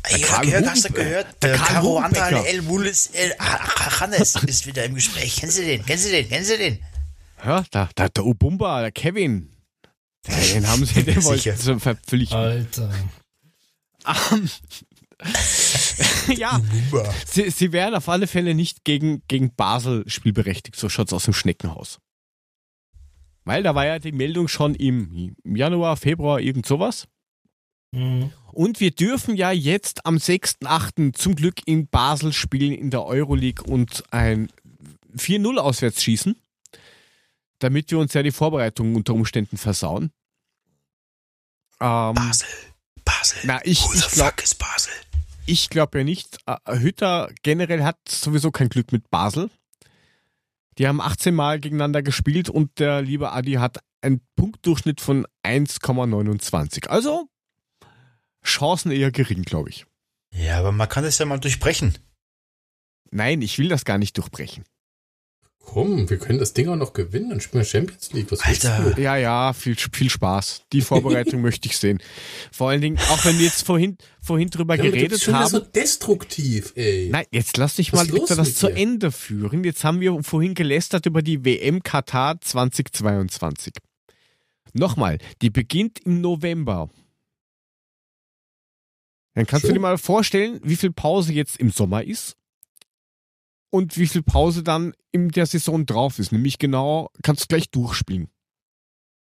Karl Jörg, hast du gehört? Der Der Karl Hugenbecker. Andal El Mulis El Hannes ist wieder im Gespräch. Kennst du den? Kennst du den? Kennst du den? Ja, da, da, der Ubumba, der Kevin. Den haben sie, den wollten sie verpflichten. Alter. Ähm, ja, sie, sie wären auf alle Fälle nicht gegen, gegen Basel spielberechtigt. So schaut's aus dem Schneckenhaus. Weil da war ja die Meldung schon im, im Januar, Februar, irgend sowas. Mhm. Und wir dürfen ja jetzt am 6.8. zum Glück in Basel spielen in der Euroleague und ein 4-0 auswärts schießen, damit wir uns ja die Vorbereitungen unter Umständen versauen. Ähm, Basel. Basel. na, ich, Who ich glaube fuck is Basel? ich glaub ja nicht. Äh, Hütter generell hat sowieso kein Glück mit Basel. Die haben 18 Mal gegeneinander gespielt und der liebe Adi hat einen Punktdurchschnitt von 1,29. Also Chancen eher gering, glaube ich. Ja, aber man kann das ja mal durchbrechen. Nein, ich will das gar nicht durchbrechen. Komm, wir können das Ding auch noch gewinnen. Dann spielen wir Champions League. Was Alter. du? Ja, ja, viel, viel Spaß. Die Vorbereitung möchte ich sehen. Vor allen Dingen, auch wenn wir jetzt vorhin, vorhin drüber Ja, aber du bist geredet haben. so destruktiv, ey. Nein, jetzt lass dich mal bitte das zu dir? Ende führen. Jetzt haben wir vorhin gelästert über die WM Katar 2022. Nochmal, die beginnt im November. Dann kannst du Schon? dir mal vorstellen, wie viel Pause jetzt im Sommer ist und wie viel Pause dann in der Saison drauf ist. Nämlich genau, kannst du gleich durchspielen.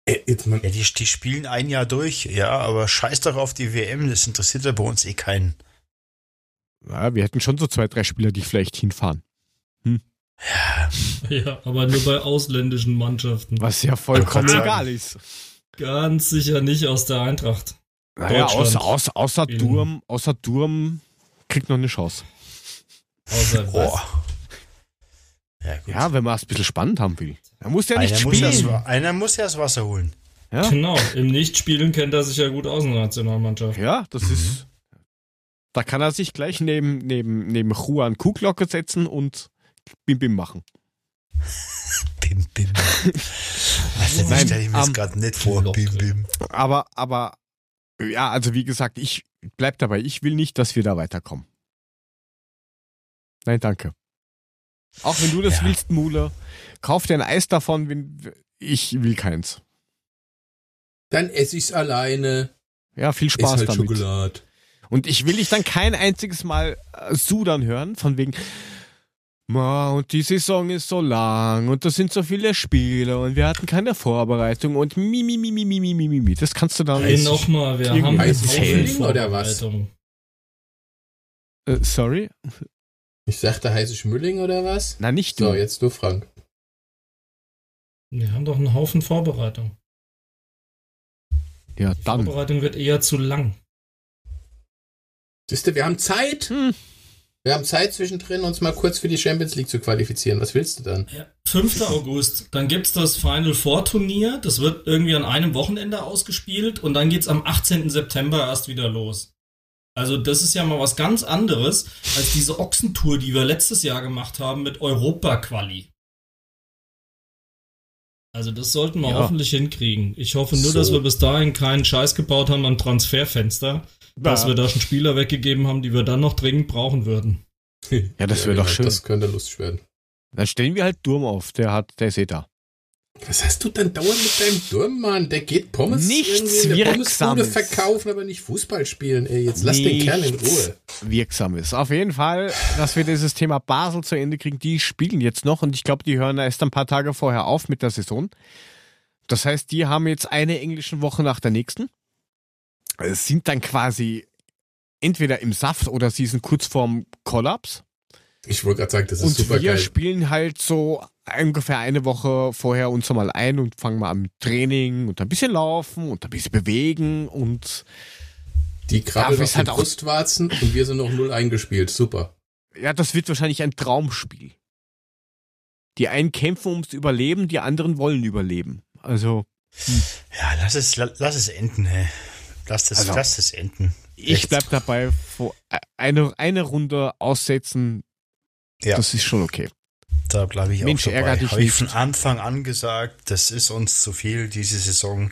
Ey, jetzt mal, Ja, die, die spielen ein Jahr durch, ja, aber scheiß doch auf die WM, das interessiert ja bei uns eh keinen. Ja, wir hätten schon so zwei, drei Spieler, die vielleicht hinfahren. Ja, Ja, aber nur bei ausländischen Mannschaften. Was ja vollkommen egal ist. Ganz sicher nicht aus der Eintracht. Naja, außer, außer, außer Durm, außer Durm kriegt noch eine Chance. Außer boah. Ja, gut. Ja, wenn man es ein bisschen spannend haben will. Er muss ja nicht einer, muss ja spielen. das, einer muss ja das Wasser holen. Ja, Genau, im Nichtspielen kennt er sich ja gut aus in der Nationalmannschaft. ja das Mhm. ist. Da kann er sich gleich neben, neben, neben Juan Kuhglocke setzen und Bim Bim machen. Bim, bim. Also, Nein, stelle ich mir das ähm, gerade nicht vor. Bim, bim. Aber, aber, ja, also wie gesagt, ich bleib dabei. Ich will nicht, dass wir da weiterkommen. Nein, danke. Auch wenn du das Ja. willst, Mule, kauf dir ein Eis davon, wenn, ich will keins. Dann esse ich's alleine. Ja, viel Spaß halt damit. Schokolade. Und ich will dich dann kein einziges Mal äh, sudern hören, von wegen, Ma, und die Saison ist so lang und da sind so viele Spiele und wir hatten keine Vorbereitung und mi, mi, mi, mi, mi, mi, mi, mi. Das kannst du dann hey, nochmal, wir haben heißes oder was? Äh, sorry? Ich sagte heiße Schmülling oder was? Na, nicht du. So, jetzt du, Frank. Wir haben doch einen Haufen Vorbereitung. Ja, Die dann. Vorbereitung wird eher zu lang. Siehst du, wir haben Zeit. Hm. Wir haben Zeit zwischendrin, uns mal kurz für die Champions League zu qualifizieren. Was willst du dann? Ja, 5. August, dann gibt's das Final Four Turnier. Das wird irgendwie an einem Wochenende ausgespielt und dann geht's am 18. September erst wieder los. Also das ist ja mal was ganz anderes als diese Ochsentour, die wir letztes Jahr gemacht haben mit Europa-Quali. Also das sollten wir Ja. hoffentlich hinkriegen. Ich hoffe nur, So. dass wir bis dahin keinen Scheiß gebaut haben am Transferfenster, dass Ja. wir da schon Spieler weggegeben haben, die wir dann noch dringend brauchen würden. Ja, das wäre doch schön. Das könnte lustig werden. Dann stellen wir halt Durm auf, der hat, der ist eh da. Was hast du dann dauernd mit deinem Durm, Mann? Der geht Pommes Nichts Wirksames. verkaufen, aber nicht Fußball spielen. Ey, jetzt lass den Kerl in Ruhe. wirksam ist. Auf jeden Fall, dass wir dieses Thema Basel zu Ende kriegen. Die spielen jetzt noch und ich glaube, die hören erst ein paar Tage vorher auf mit der Saison. Das heißt, die haben jetzt eine englische Woche nach der nächsten. Es sind dann quasi entweder im Saft oder sie sind kurz vorm Kollaps. Ich wollte gerade sagen, das ist Und super wir geil. spielen halt so ungefähr eine Woche vorher uns mal ein und fangen mal an mit Training und ein bisschen laufen und ein bisschen bewegen und Die krabbeln auf halt auch- Brustwarzen und wir sind noch null eingespielt. Super. ja, das wird wahrscheinlich ein Traumspiel. Die einen kämpfen ums Überleben, die anderen wollen überleben. Also, Ja, lass es, la- lass es enden, hey. Lass es, Also- lass es enden. ich Echt? bleib dabei, vor- äh, eine, eine Runde aussetzen, Ja. das ist schon okay. Da bleibe ich Mensch, auch dabei. ärger dich Habe ich von Anfang an gesagt, das ist uns zu viel diese Saison.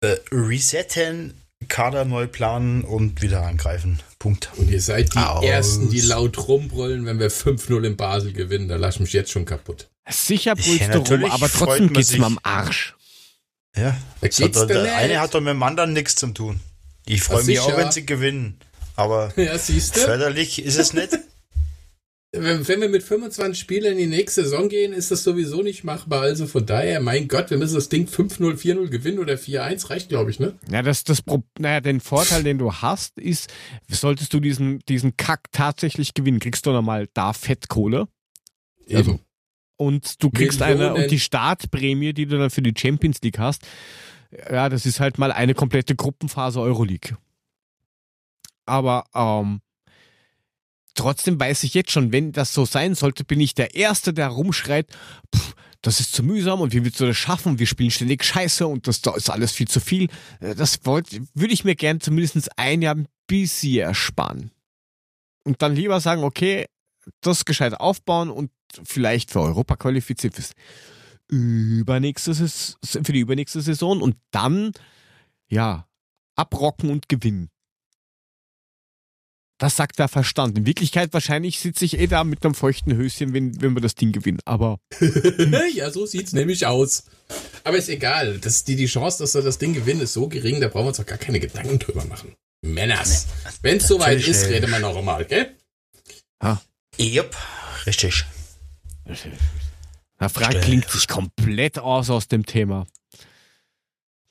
Äh, resetten, Kader neu planen und wieder angreifen. Punkt. Und ihr seid die Aus. Ersten, die laut rumbrüllen, wenn wir 5-0 in Basel gewinnen. Da lass ich mich jetzt schon kaputt. Sicher brüllst Ja, du rum, natürlich aber trotzdem geht's mir am Arsch. Ja. Geht's hat, der nicht. eine hat doch mit dem anderen nichts zu tun. Ich freue mich auch, sicher. wenn sie gewinnen. Aber Ja, siehst du? förderlich ist es nicht. Wenn, wenn wir mit 25 Spielern in die nächste Saison gehen, ist das sowieso nicht machbar. Also von daher, mein Gott, wir müssen das Ding 5-0, 4-0 gewinnen oder 4-1, reicht, glaube ich, ne? Ja, das, das, naja, den Vorteil, den du hast, ist, solltest du diesen, diesen Kack tatsächlich gewinnen, kriegst du nochmal da Fettkohle. Eben. Und du kriegst eine, Millionen. und die Startprämie, die du dann für die Champions League hast, ja, das ist halt mal eine komplette Gruppenphase Euroleague. Aber ähm, trotzdem weiß ich jetzt schon, wenn das so sein sollte, bin ich der Erste, der rumschreit, pff, das ist zu mühsam und wie willst du das schaffen? Wir spielen ständig Scheiße und das da ist alles viel zu viel. Äh, Das wollte, würde ich mir gern zumindest ein Jahr ein bisschen ersparen. Und dann lieber sagen, okay, das gescheit aufbauen und vielleicht für Europa qualifiziert fürs übernächste Saison, für die übernächste Saison und dann, ja, abrocken und gewinnen. Das sagt der Verstand. In Wirklichkeit wahrscheinlich sitze ich eh da mit einem feuchten Höschen, wenn, wenn wir das Ding gewinnen. Aber ja, so sieht's nämlich aus. Aber ist egal. Das, die, die Chance, dass wir das Ding gewinnen, ist so gering, da brauchen wir uns doch gar keine Gedanken drüber machen. Männers. Wenn es soweit ist, reden wir noch einmal, gell? Yep, richtig. Herr Frank klingt sich komplett aus aus dem Thema.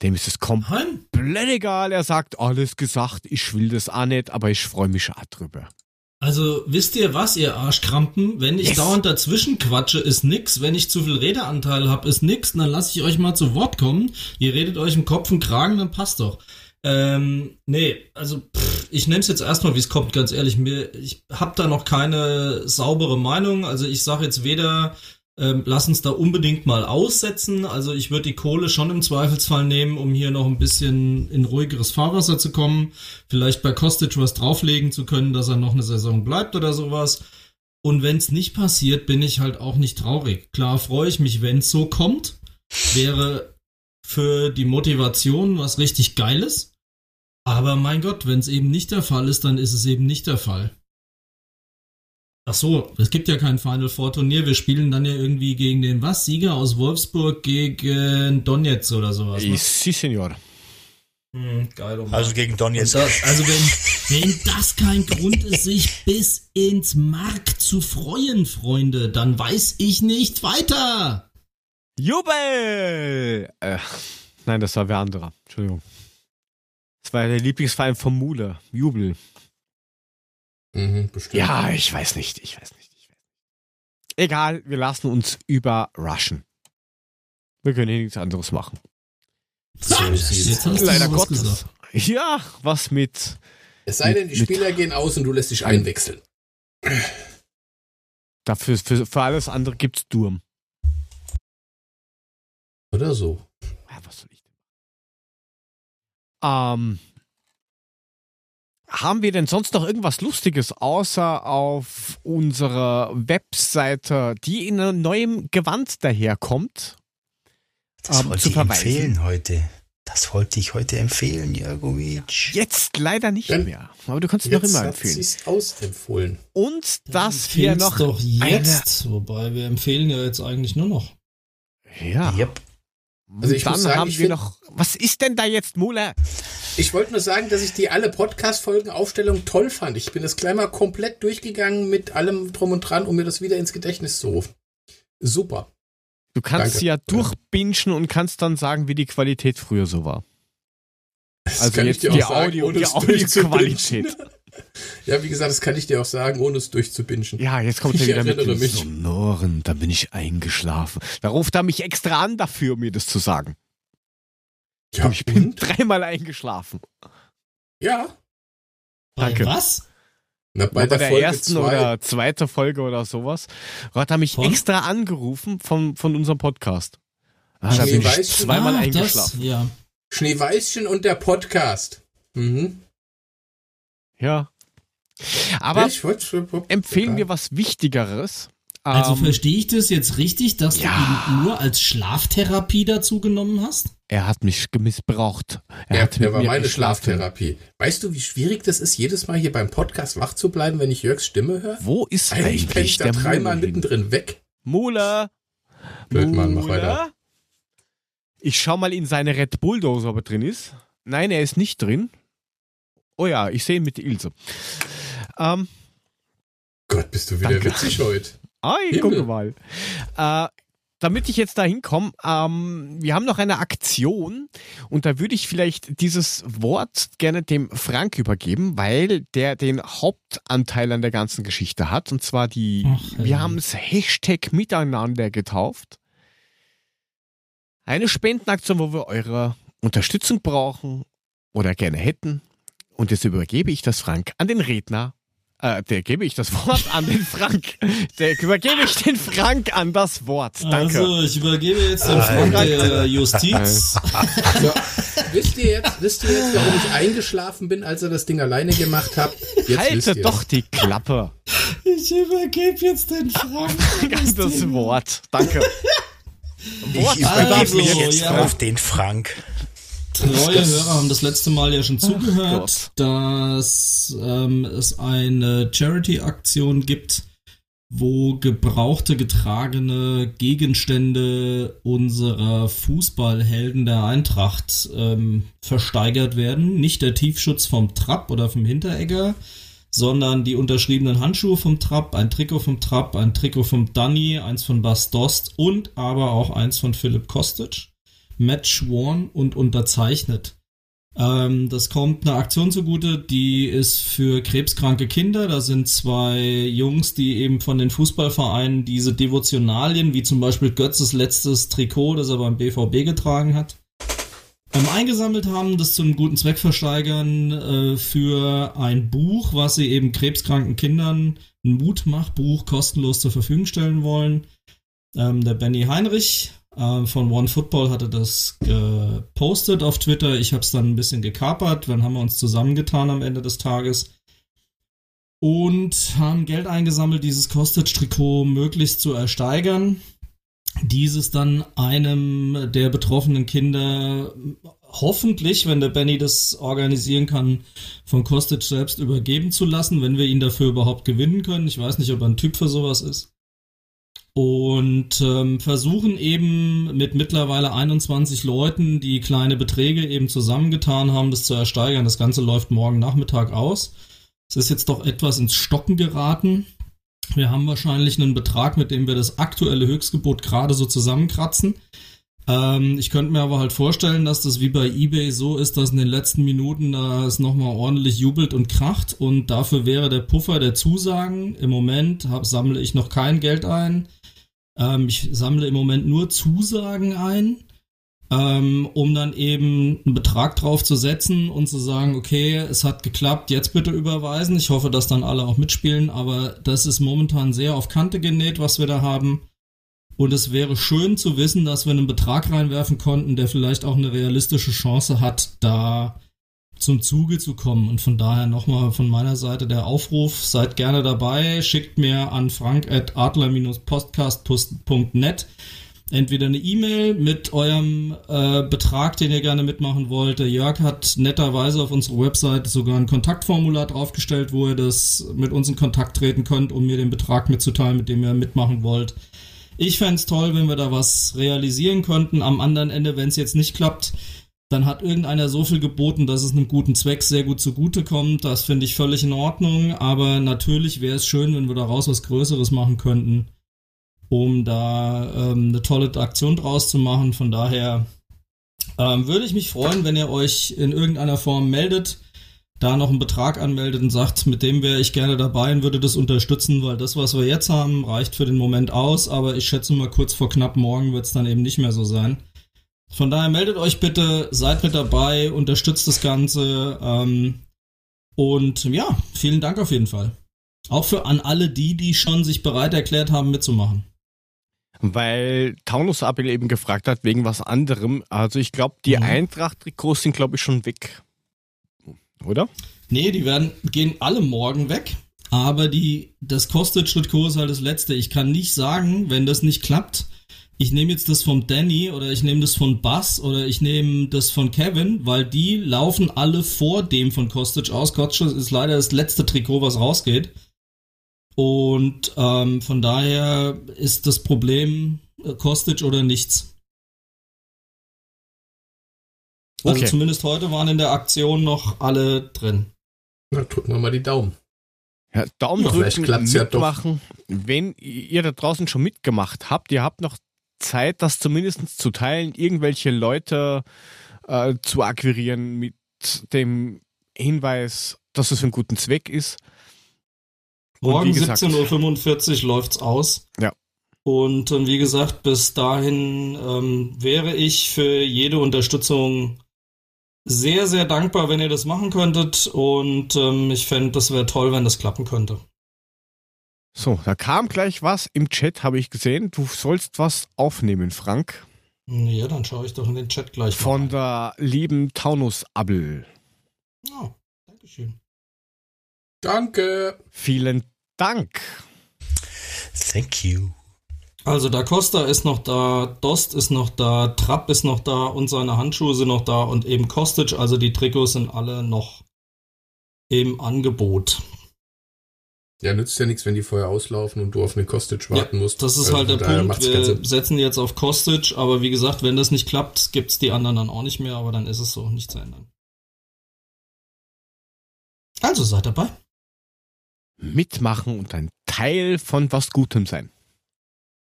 Dem ist es komplett egal. Er sagt, alles gesagt, ich will das auch nicht, aber ich freue mich auch drüber. Also, wisst ihr was, ihr Arschkrampen? Wenn ich Yes. dauernd dazwischen quatsche, ist nix. Wenn ich zu viel Redeanteil habe, ist nix. Dann lasse ich euch mal zu Wort kommen. Ihr redet euch im Kopf und Kragen, dann passt doch. Ähm, nee, also pff, ich nehme es jetzt erstmal, wie es kommt, ganz ehrlich. Mir, ich habe da noch keine saubere Meinung. Also ich sage jetzt weder, ähm, lass uns da unbedingt mal aussetzen. Also ich würde die Kohle schon im Zweifelsfall nehmen, um hier noch ein bisschen in ruhigeres Fahrwasser zu kommen. Vielleicht bei Kostic was drauflegen zu können, dass er noch eine Saison bleibt oder sowas. Und wenn es nicht passiert, bin ich halt auch nicht traurig. Klar freue ich mich, wenn es so kommt. Wäre für die Motivation was richtig Geiles. Aber mein Gott, wenn es eben nicht der Fall ist, dann ist es eben nicht der Fall. Ach so, es gibt ja kein Final Four Turnier. Wir spielen dann ja irgendwie gegen den was? Sieger aus Wolfsburg gegen Donetsk oder sowas. Ne? Si, Senor. Hm, geil. Oh Also gegen Donetsk. das, also wenn, wenn das kein Grund ist, sich bis ins Mark zu freuen, Freunde, dann weiß ich nicht weiter. Jubel! Äh, nein, das war wer anderer. Entschuldigung. Das war der Lieblingsverein von Mule. Jubel. Mhm, bestimmt. Ja, ich weiß nicht, ich weiß nicht. Ich weiß nicht. Egal, wir lassen uns überraschen. Wir können hier nichts anderes machen. So jetzt hast du Leider was Gottes. gesagt. Ja, was mit. Es sei denn, die Mit- Spieler gehen aus und du lässt dich einwechseln. Dafür, für, für alles andere gibt's Durm. Oder so. Ja, was soll ich? Ähm, haben wir denn sonst noch irgendwas Lustiges, außer auf unserer Webseite, die in einem neuen Gewand daherkommt? Das ähm, wollte zu ich verweisen. empfehlen heute. Das wollte ich heute empfehlen, Jagovic. Jetzt leider nicht Dann- mehr, aber du kannst es noch Jetzt immer hat empfehlen. sie's ausempfohlen. Und dass wir Empfehl's noch doch jetzt, wobei wir empfehlen ja jetzt eigentlich nur noch. Ja. Yep. Also ich dann muss sagen, haben wir noch. Was ist denn da jetzt, Mule? Ich wollte nur sagen, dass ich die alle Podcast-Folgen-Aufstellung toll fand. Ich bin das gleich mal komplett durchgegangen mit allem drum und dran, um mir das wieder ins Gedächtnis zu rufen. Super. Du kannst Danke. ja durchbingen und kannst dann sagen, wie die Qualität früher so war. Das Also jetzt die Audio, die es durchzubingen. Audioqualität. Ja, wie gesagt, das kann ich dir auch sagen, ohne es durchzubingen. Ja, jetzt kommt er wieder mit den mich. Sonoren, da bin ich eingeschlafen. Da ruft er mich extra an dafür, um mir das zu sagen. Ja, ich bin und? dreimal eingeschlafen. Ja. Danke. Bei was? Na, Bei, bei, der, Folge ersten zwei- oder zweiten Folge oder sowas. Hat er mich Von? extra angerufen von, von unserem Podcast. Ah, da bin ich Schneeweißchen? zweimal Ah, eingeschlafen. Das, ja. Schneeweißchen und der Podcast. Mhm. Ja. Aber empfehlen wir was Wichtigeres. Also Ähm, verstehe ich das jetzt richtig, dass ja. du ihn nur als Schlaftherapie dazu genommen hast? er hat mich missbraucht. Er Ja, hat mit war mir meine. Schlaftherapie. Weißt du, wie schwierig das ist, jedes Mal hier beim Podcast wach zu bleiben, wenn ich Jörgs Stimme höre? Wo ist Eigentlich eigentlich, ich da der dreimal mittendrin weg. Mule! Blödmann, mach weiter. Ich schau mal in seine Red Bull-Dose, ob er drin ist. Nein, er ist nicht drin. Oh ja, ich sehe ihn mit Ilse. Ähm, Gott, bist du wieder Danke. witzig heute. ah, ich gucke mal. Äh, damit ich jetzt da hinkomme, ähm, wir haben noch eine Aktion und da würde ich vielleicht dieses Wort gerne dem Frank übergeben, weil der den Hauptanteil an der ganzen Geschichte hat und zwar die, Ach, wir haben es Hashtag Miteinander getauft. Eine Spendenaktion, wo wir eure Unterstützung brauchen oder gerne hätten. Und jetzt übergebe ich das Frank an den Redner. Äh, der gebe ich das Wort an den Frank. Der übergebe ich den Frank an das Wort. Danke. Also, ich übergebe jetzt den Alter. Frank der Justiz. So, wisst ihr jetzt, wisst ihr jetzt, warum ich eingeschlafen bin, als ihr das Ding alleine gemacht? Jetzt wisst Halte doch die Klappe. Ich übergebe jetzt den Frank. An das Wort. Danke. Wort Ich übergebe Also, mich jetzt ja. auf den Frank. Treue Hörer haben das letzte Mal ja schon Gott. zugehört, dass ähm, es eine Charity-Aktion gibt, wo gebrauchte, getragene Gegenstände unserer Fußballhelden der Eintracht ähm, versteigert werden. Nicht der Tiefschutz vom Trapp oder vom Hinteregger, sondern die unterschriebenen Handschuhe vom Trapp, ein Trikot vom Trapp, ein Trikot vom Danny, eins von Bas Dost und aber auch eins von Philipp Kostic. Match worn und unterzeichnet. Ähm, das kommt eine Aktion zugute, die ist für krebskranke Kinder. Da sind zwei Jungs, die eben von den Fußballvereinen diese Devotionalien, wie zum Beispiel Götzes letztes Trikot, das er beim BVB getragen hat, ähm, eingesammelt haben, das zum guten Zweck versteigern äh, für ein Buch, was sie eben krebskranken Kindern, ein Mutmachbuch, kostenlos zur Verfügung stellen wollen. Ähm, der Benny Heinrich äh, von One Football hatte das gepostet auf Twitter. Ich habe es dann ein bisschen gekapert. Dann haben wir uns zusammengetan am Ende des Tages und haben Geld eingesammelt, dieses Kostage-Trikot möglichst zu ersteigern. Dieses dann einem der betroffenen Kinder hoffentlich, wenn der Benny das organisieren kann, von Kostage selbst übergeben zu lassen, wenn wir ihn dafür überhaupt gewinnen können. Ich weiß nicht, ob er ein Typ für sowas ist und ähm, versuchen eben mit mittlerweile 21 Leuten, die kleine Beträge eben zusammengetan haben, das zu ersteigern. Das Ganze läuft morgen Nachmittag aus. Es ist jetzt doch etwas ins Stocken geraten. Wir haben wahrscheinlich einen Betrag, mit dem wir das aktuelle Höchstgebot gerade so zusammenkratzen. Ähm, ich könnte mir aber halt vorstellen, dass das wie bei eBay so ist, dass in den letzten Minuten da es nochmal ordentlich jubelt und kracht und dafür wäre der Puffer der Zusagen. Im Moment hab, sammle ich noch kein Geld ein. Ähm, ich sammle im Moment nur Zusagen ein, ähm, um dann eben einen Betrag drauf zu setzen und zu sagen, okay, es hat geklappt, jetzt bitte überweisen. Ich hoffe, dass dann alle auch mitspielen, aber das ist momentan sehr auf Kante genäht, was wir da haben. Und es wäre schön zu wissen, dass wir einen Betrag reinwerfen konnten, der vielleicht auch eine realistische Chance hat, da zum Zuge zu kommen. Und von daher nochmal von meiner Seite der Aufruf, seid gerne dabei, schickt mir an frank.adler-podcast.net entweder eine E-Mail mit eurem äh, Betrag, den ihr gerne mitmachen wollt. Der Jörg hat netterweise auf unserer Website sogar ein Kontaktformular draufgestellt, wo ihr das mit uns in Kontakt treten könnt, um mir den Betrag mitzuteilen, mit dem ihr mitmachen wollt. Ich fände es toll, wenn wir da was realisieren könnten. Am anderen Ende, wenn es jetzt nicht klappt, dann hat irgendeiner so viel geboten, dass es einem guten Zweck sehr gut zugute kommt. Das finde ich völlig in Ordnung. Aber natürlich wäre es schön, wenn wir daraus was Größeres machen könnten, um da ähm, eine tolle Aktion draus zu machen. Von daher ähm, würde ich mich freuen, wenn ihr euch in irgendeiner Form meldet, da noch einen Betrag anmeldet und sagt, mit dem wäre ich gerne dabei und würde das unterstützen, weil das, was wir jetzt haben, reicht für den Moment aus. Aber ich schätze mal, kurz vor knapp morgen wird es dann eben nicht mehr so sein. Von daher meldet euch bitte, seid mit dabei, unterstützt das Ganze. Ähm, und ja, vielen Dank auf jeden Fall. Auch für an alle die, die schon sich bereit erklärt haben, mitzumachen. Weil Taunus Abel eben gefragt hat, wegen was anderem. Also ich glaube, die mhm. Eintracht-Trikots sind, glaube ich, schon weg. Oder? Nee, die werden, gehen alle morgen weg. Aber die, das kostet Trikot ist halt das letzte. Ich kann nicht sagen, wenn das nicht klappt, ich nehme jetzt das von Danny oder ich nehme das von Buzz oder ich nehme das von Kevin, weil die laufen alle vor dem von Kostic aus. Kostic ist leider das letzte Trikot, was rausgeht. Und ähm, von daher ist das Problem äh, Kostic oder nichts. Also okay. zumindest heute waren in der Aktion noch alle drin. Na, drücken wir mal die Daumen. Ja, Daumen ja, drücken, mitmachen. Ja Wenn ihr da draußen schon mitgemacht habt, ihr habt noch Zeit, das zumindest zu teilen, irgendwelche Leute äh, zu akquirieren mit dem Hinweis, dass es für einen guten Zweck ist. Morgen 17.45 Uhr läuft's aus. Ja. Und äh, wie gesagt, bis dahin ähm, wäre ich für jede Unterstützung sehr, sehr dankbar, wenn ihr das machen könntet. Und ähm, ich fände, das wäre toll, wenn das klappen könnte. So, da kam gleich was im Chat, habe ich gesehen. Du sollst was aufnehmen, Frank. Ja, dann schaue ich doch in den Chat gleich. Von der lieben Taunus Abel. Oh, Dankeschön. Danke. Vielen Dank. Thank you. Also Da Costa ist noch da, Dost ist noch da, Trapp ist noch da und seine Handschuhe sind noch da und eben Kostic, also die Trikots sind alle noch im Angebot. Ja, nützt ja nichts, wenn die vorher auslaufen und du auf eine Kostic warten ja, musst. Das ist also halt der Punkt. Wir setzen jetzt auf Kostic, aber wie gesagt, wenn das nicht klappt, gibt's die anderen dann auch nicht mehr, aber dann ist es so, nicht zu ändern. Also seid dabei. Mitmachen und ein Teil von was Gutem sein.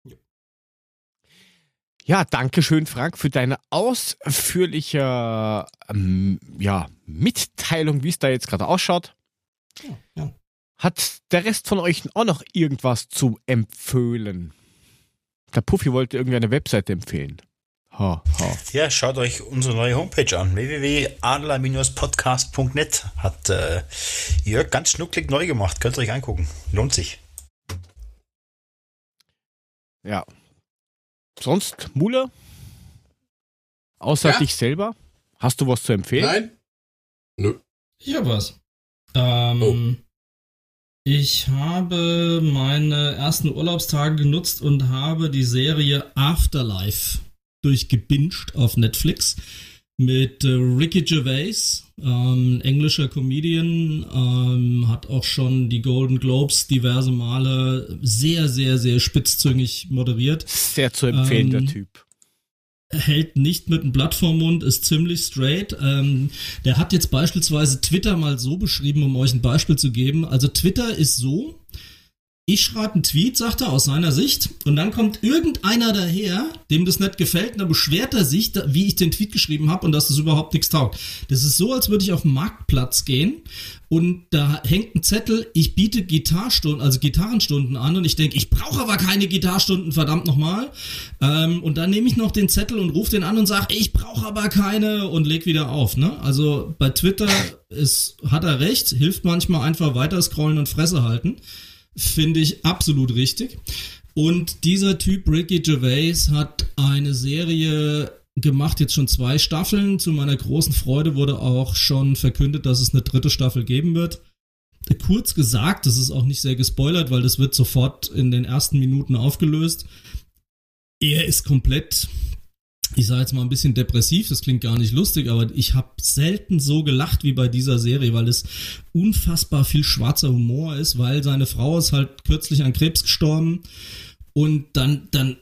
Ja, ja danke schön, Frank, für deine ausführliche ähm, ja, Mitteilung, wie es da jetzt gerade ausschaut. Ja, ja. Hat der Rest von euch auch noch irgendwas zu empfehlen? Der Puffy wollte irgendwie eine Webseite empfehlen. Ha, ha. Ja, schaut euch unsere neue Homepage an. www.adler-podcast.net hat äh, Jörg ganz schnucklig neu gemacht. Könnt ihr euch angucken. Lohnt sich. Ja. sonst, Mule? Außer Ja? dich selber? Hast du was zu empfehlen? Nein? Nö. Ich hab was. Ähm, Oh. Ich habe meine ersten Urlaubstage genutzt und habe die Serie Afterlife durchgebinged auf Netflix mit äh, Ricky Gervais, ähm, englischer Comedian, ähm, hat auch schon die Golden Globes diverse Male sehr, sehr, sehr spitzzüngig moderiert. Sehr zu empfehlen, Ähm, der Typ. Hält nicht mit einem Blatt vorm Mund, ist ziemlich straight. Ähm, der hat jetzt beispielsweise Twitter mal so beschrieben, um euch ein Beispiel zu geben. Also Twitter ist so, ich schreibe einen Tweet, sagt er, aus seiner Sicht, und dann kommt irgendeiner daher, dem das nicht gefällt, und dann beschwert er sich, wie ich den Tweet geschrieben habe und dass das überhaupt nichts taugt. Das ist so, als würde ich auf den Marktplatz gehen und da hängt ein Zettel, ich biete Gitarstunden, also Gitarrenstunden an und ich denke, ich brauche aber keine Gitarstunden, verdammt nochmal. Ähm, und dann nehme ich noch den Zettel und rufe den an und sage, ich brauche aber keine und leg wieder auf. Ne? Also bei Twitter ist, hat er recht, hilft manchmal einfach weiter scrollen und Fresse halten. Finde ich absolut richtig. Und dieser Typ, Ricky Gervais, hat eine Serie gemacht, jetzt schon zwei Staffeln. Zu meiner großen Freude wurde auch schon verkündet, dass es eine dritte Staffel geben wird. Kurz gesagt, das ist auch nicht sehr gespoilert, weil das wird sofort in den ersten Minuten aufgelöst. Er ist komplett, ich sage jetzt mal ein bisschen depressiv, das klingt gar nicht lustig, aber ich habe selten so gelacht wie bei dieser Serie, weil es unfassbar viel schwarzer Humor ist, weil seine Frau ist halt kürzlich an Krebs gestorben und dann, dann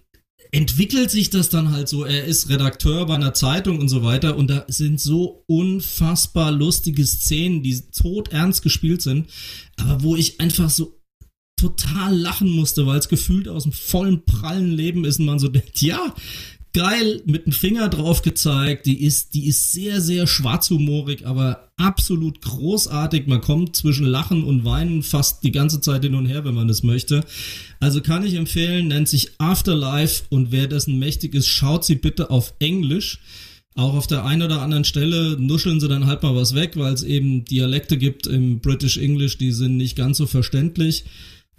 entwickelt sich das dann halt so, er ist Redakteur bei einer Zeitung und so weiter und da sind so unfassbar lustige Szenen, die todernst gespielt sind, aber wo ich einfach so total lachen musste, weil es gefühlt aus dem vollen prallen Leben ist und man so denkt, ja, geil, mit dem Finger drauf gezeigt, die ist, die ist sehr, sehr schwarzhumorig, aber absolut großartig. Man kommt zwischen Lachen und Weinen fast die ganze Zeit hin und her, wenn man das möchte. Also kann ich empfehlen, nennt sich Afterlife und wer dessen mächtig ist, schaut sie bitte auf Englisch. Auch auf der einen oder anderen Stelle nuscheln sie dann halt mal was weg, weil es eben Dialekte gibt im British English, die sind nicht ganz so verständlich.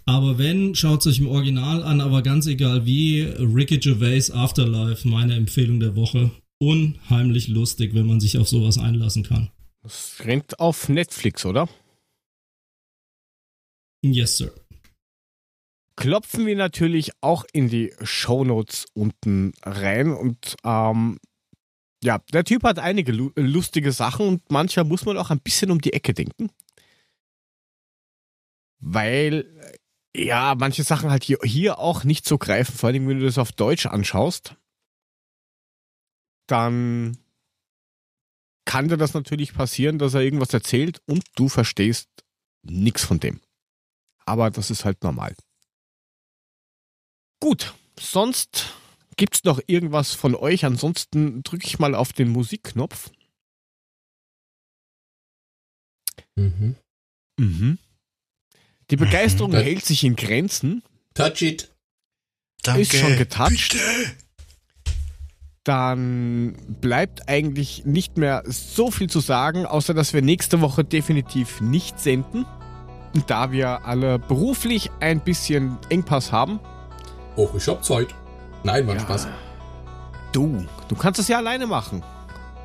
Aber wenn, schaut euch im Original an, aber ganz egal wie, Ricky Gervais Afterlife, meine Empfehlung der Woche. Unheimlich lustig, wenn man sich auf sowas einlassen kann. Das rennt auf Netflix, oder? Yes, sir. klopfen wir natürlich auch in die Shownotes unten rein. Und ähm, ja, der Typ hat einige lu lustige Sachen und mancher muss man auch ein bisschen um die Ecke denken. Weil, ja, manche Sachen halt hier, hier auch nicht so greifen, vor allem wenn du das auf Deutsch anschaust, dann kann dir das natürlich passieren, dass er irgendwas erzählt und du verstehst nichts von dem. Aber das ist halt normal. Gut, sonst gibt's noch irgendwas von euch? Ansonsten drücke ich mal auf den Musikknopf. Mhm. Mhm. Die Begeisterung Mhm. hält sich in Grenzen. Touch it. Danke. Ist schon getoucht. Bitte. Dann bleibt eigentlich nicht mehr so viel zu sagen, außer dass wir nächste Woche definitiv nicht senden. Da wir alle beruflich ein bisschen Engpass haben. Oh, ich hab Zeit. Nein, war Ja. Spaß. Du, du kannst es ja alleine machen.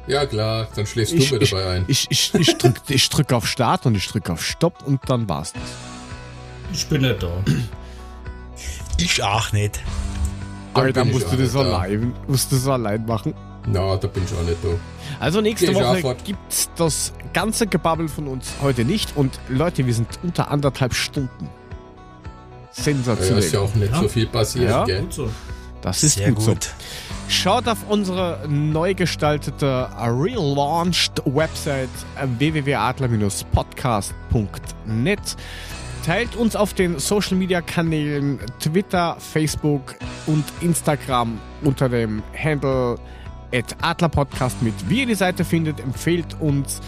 Ja, klar, dann schläfst Ich- du mir dabei ein. Ich, ich, ich drücke ich drück auf Start und ich drücke auf Stopp und dann war's das. Ich bin nicht da. Ich auch nicht. Aber dann musst du das da. allein, musst du das allein machen. Na, da bin ich auch nicht da. Also nächste Geh Woche gibt's das ganze Gebabbel von uns heute nicht. Und Leute, wir sind unter anderthalb Stunden. Ja, Sensationell. ist ja auch nicht Ja. so viel passiert, Ja. gell? Gut so. das ist Sehr gut, so. gut. Schaut auf unsere neu gestaltete, relaunched Website äh, www.adler-podcast.net. Teilt uns auf den Social Media Kanälen Twitter, Facebook und Instagram unter dem Handle Adlerpodcast mit. Wie ihr die Seite findet, empfehlt uns.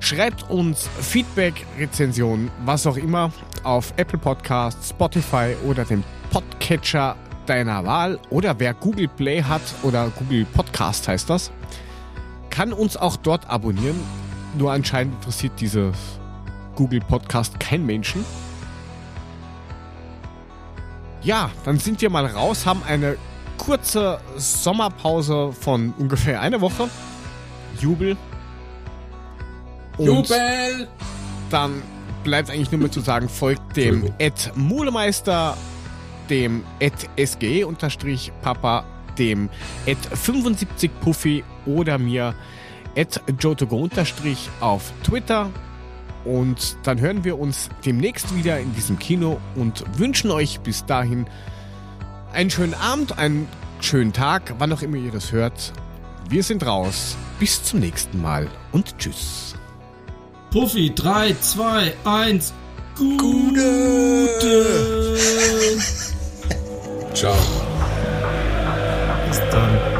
Schreibt uns Feedback, Rezensionen, was auch immer auf Apple Podcasts, Spotify oder dem Podcatcher deiner Wahl oder wer Google Play hat oder Google Podcast heißt das, kann uns auch dort abonnieren. Nur anscheinend interessiert diese Google Podcast kein Menschen. Ja, dann sind wir mal raus, haben eine kurze Sommerpause von ungefähr einer Woche. Jubel. Und Jubel! dann bleibt eigentlich nur mehr zu sagen, folgt dem. Ed Mulemeister, dem Ed SG unterstrich Papa, dem Ed 75 Puffy oder mir Ed Jotogo unterstrich auf Twitter. Und dann hören wir uns demnächst wieder in diesem Kino und wünschen euch bis dahin einen schönen Abend, einen schönen Tag, wann auch immer ihr das hört. Wir sind raus. Bis zum nächsten Mal und tschüss. Puffy, 3, 2, 1. Gute. Ciao. Bis dann.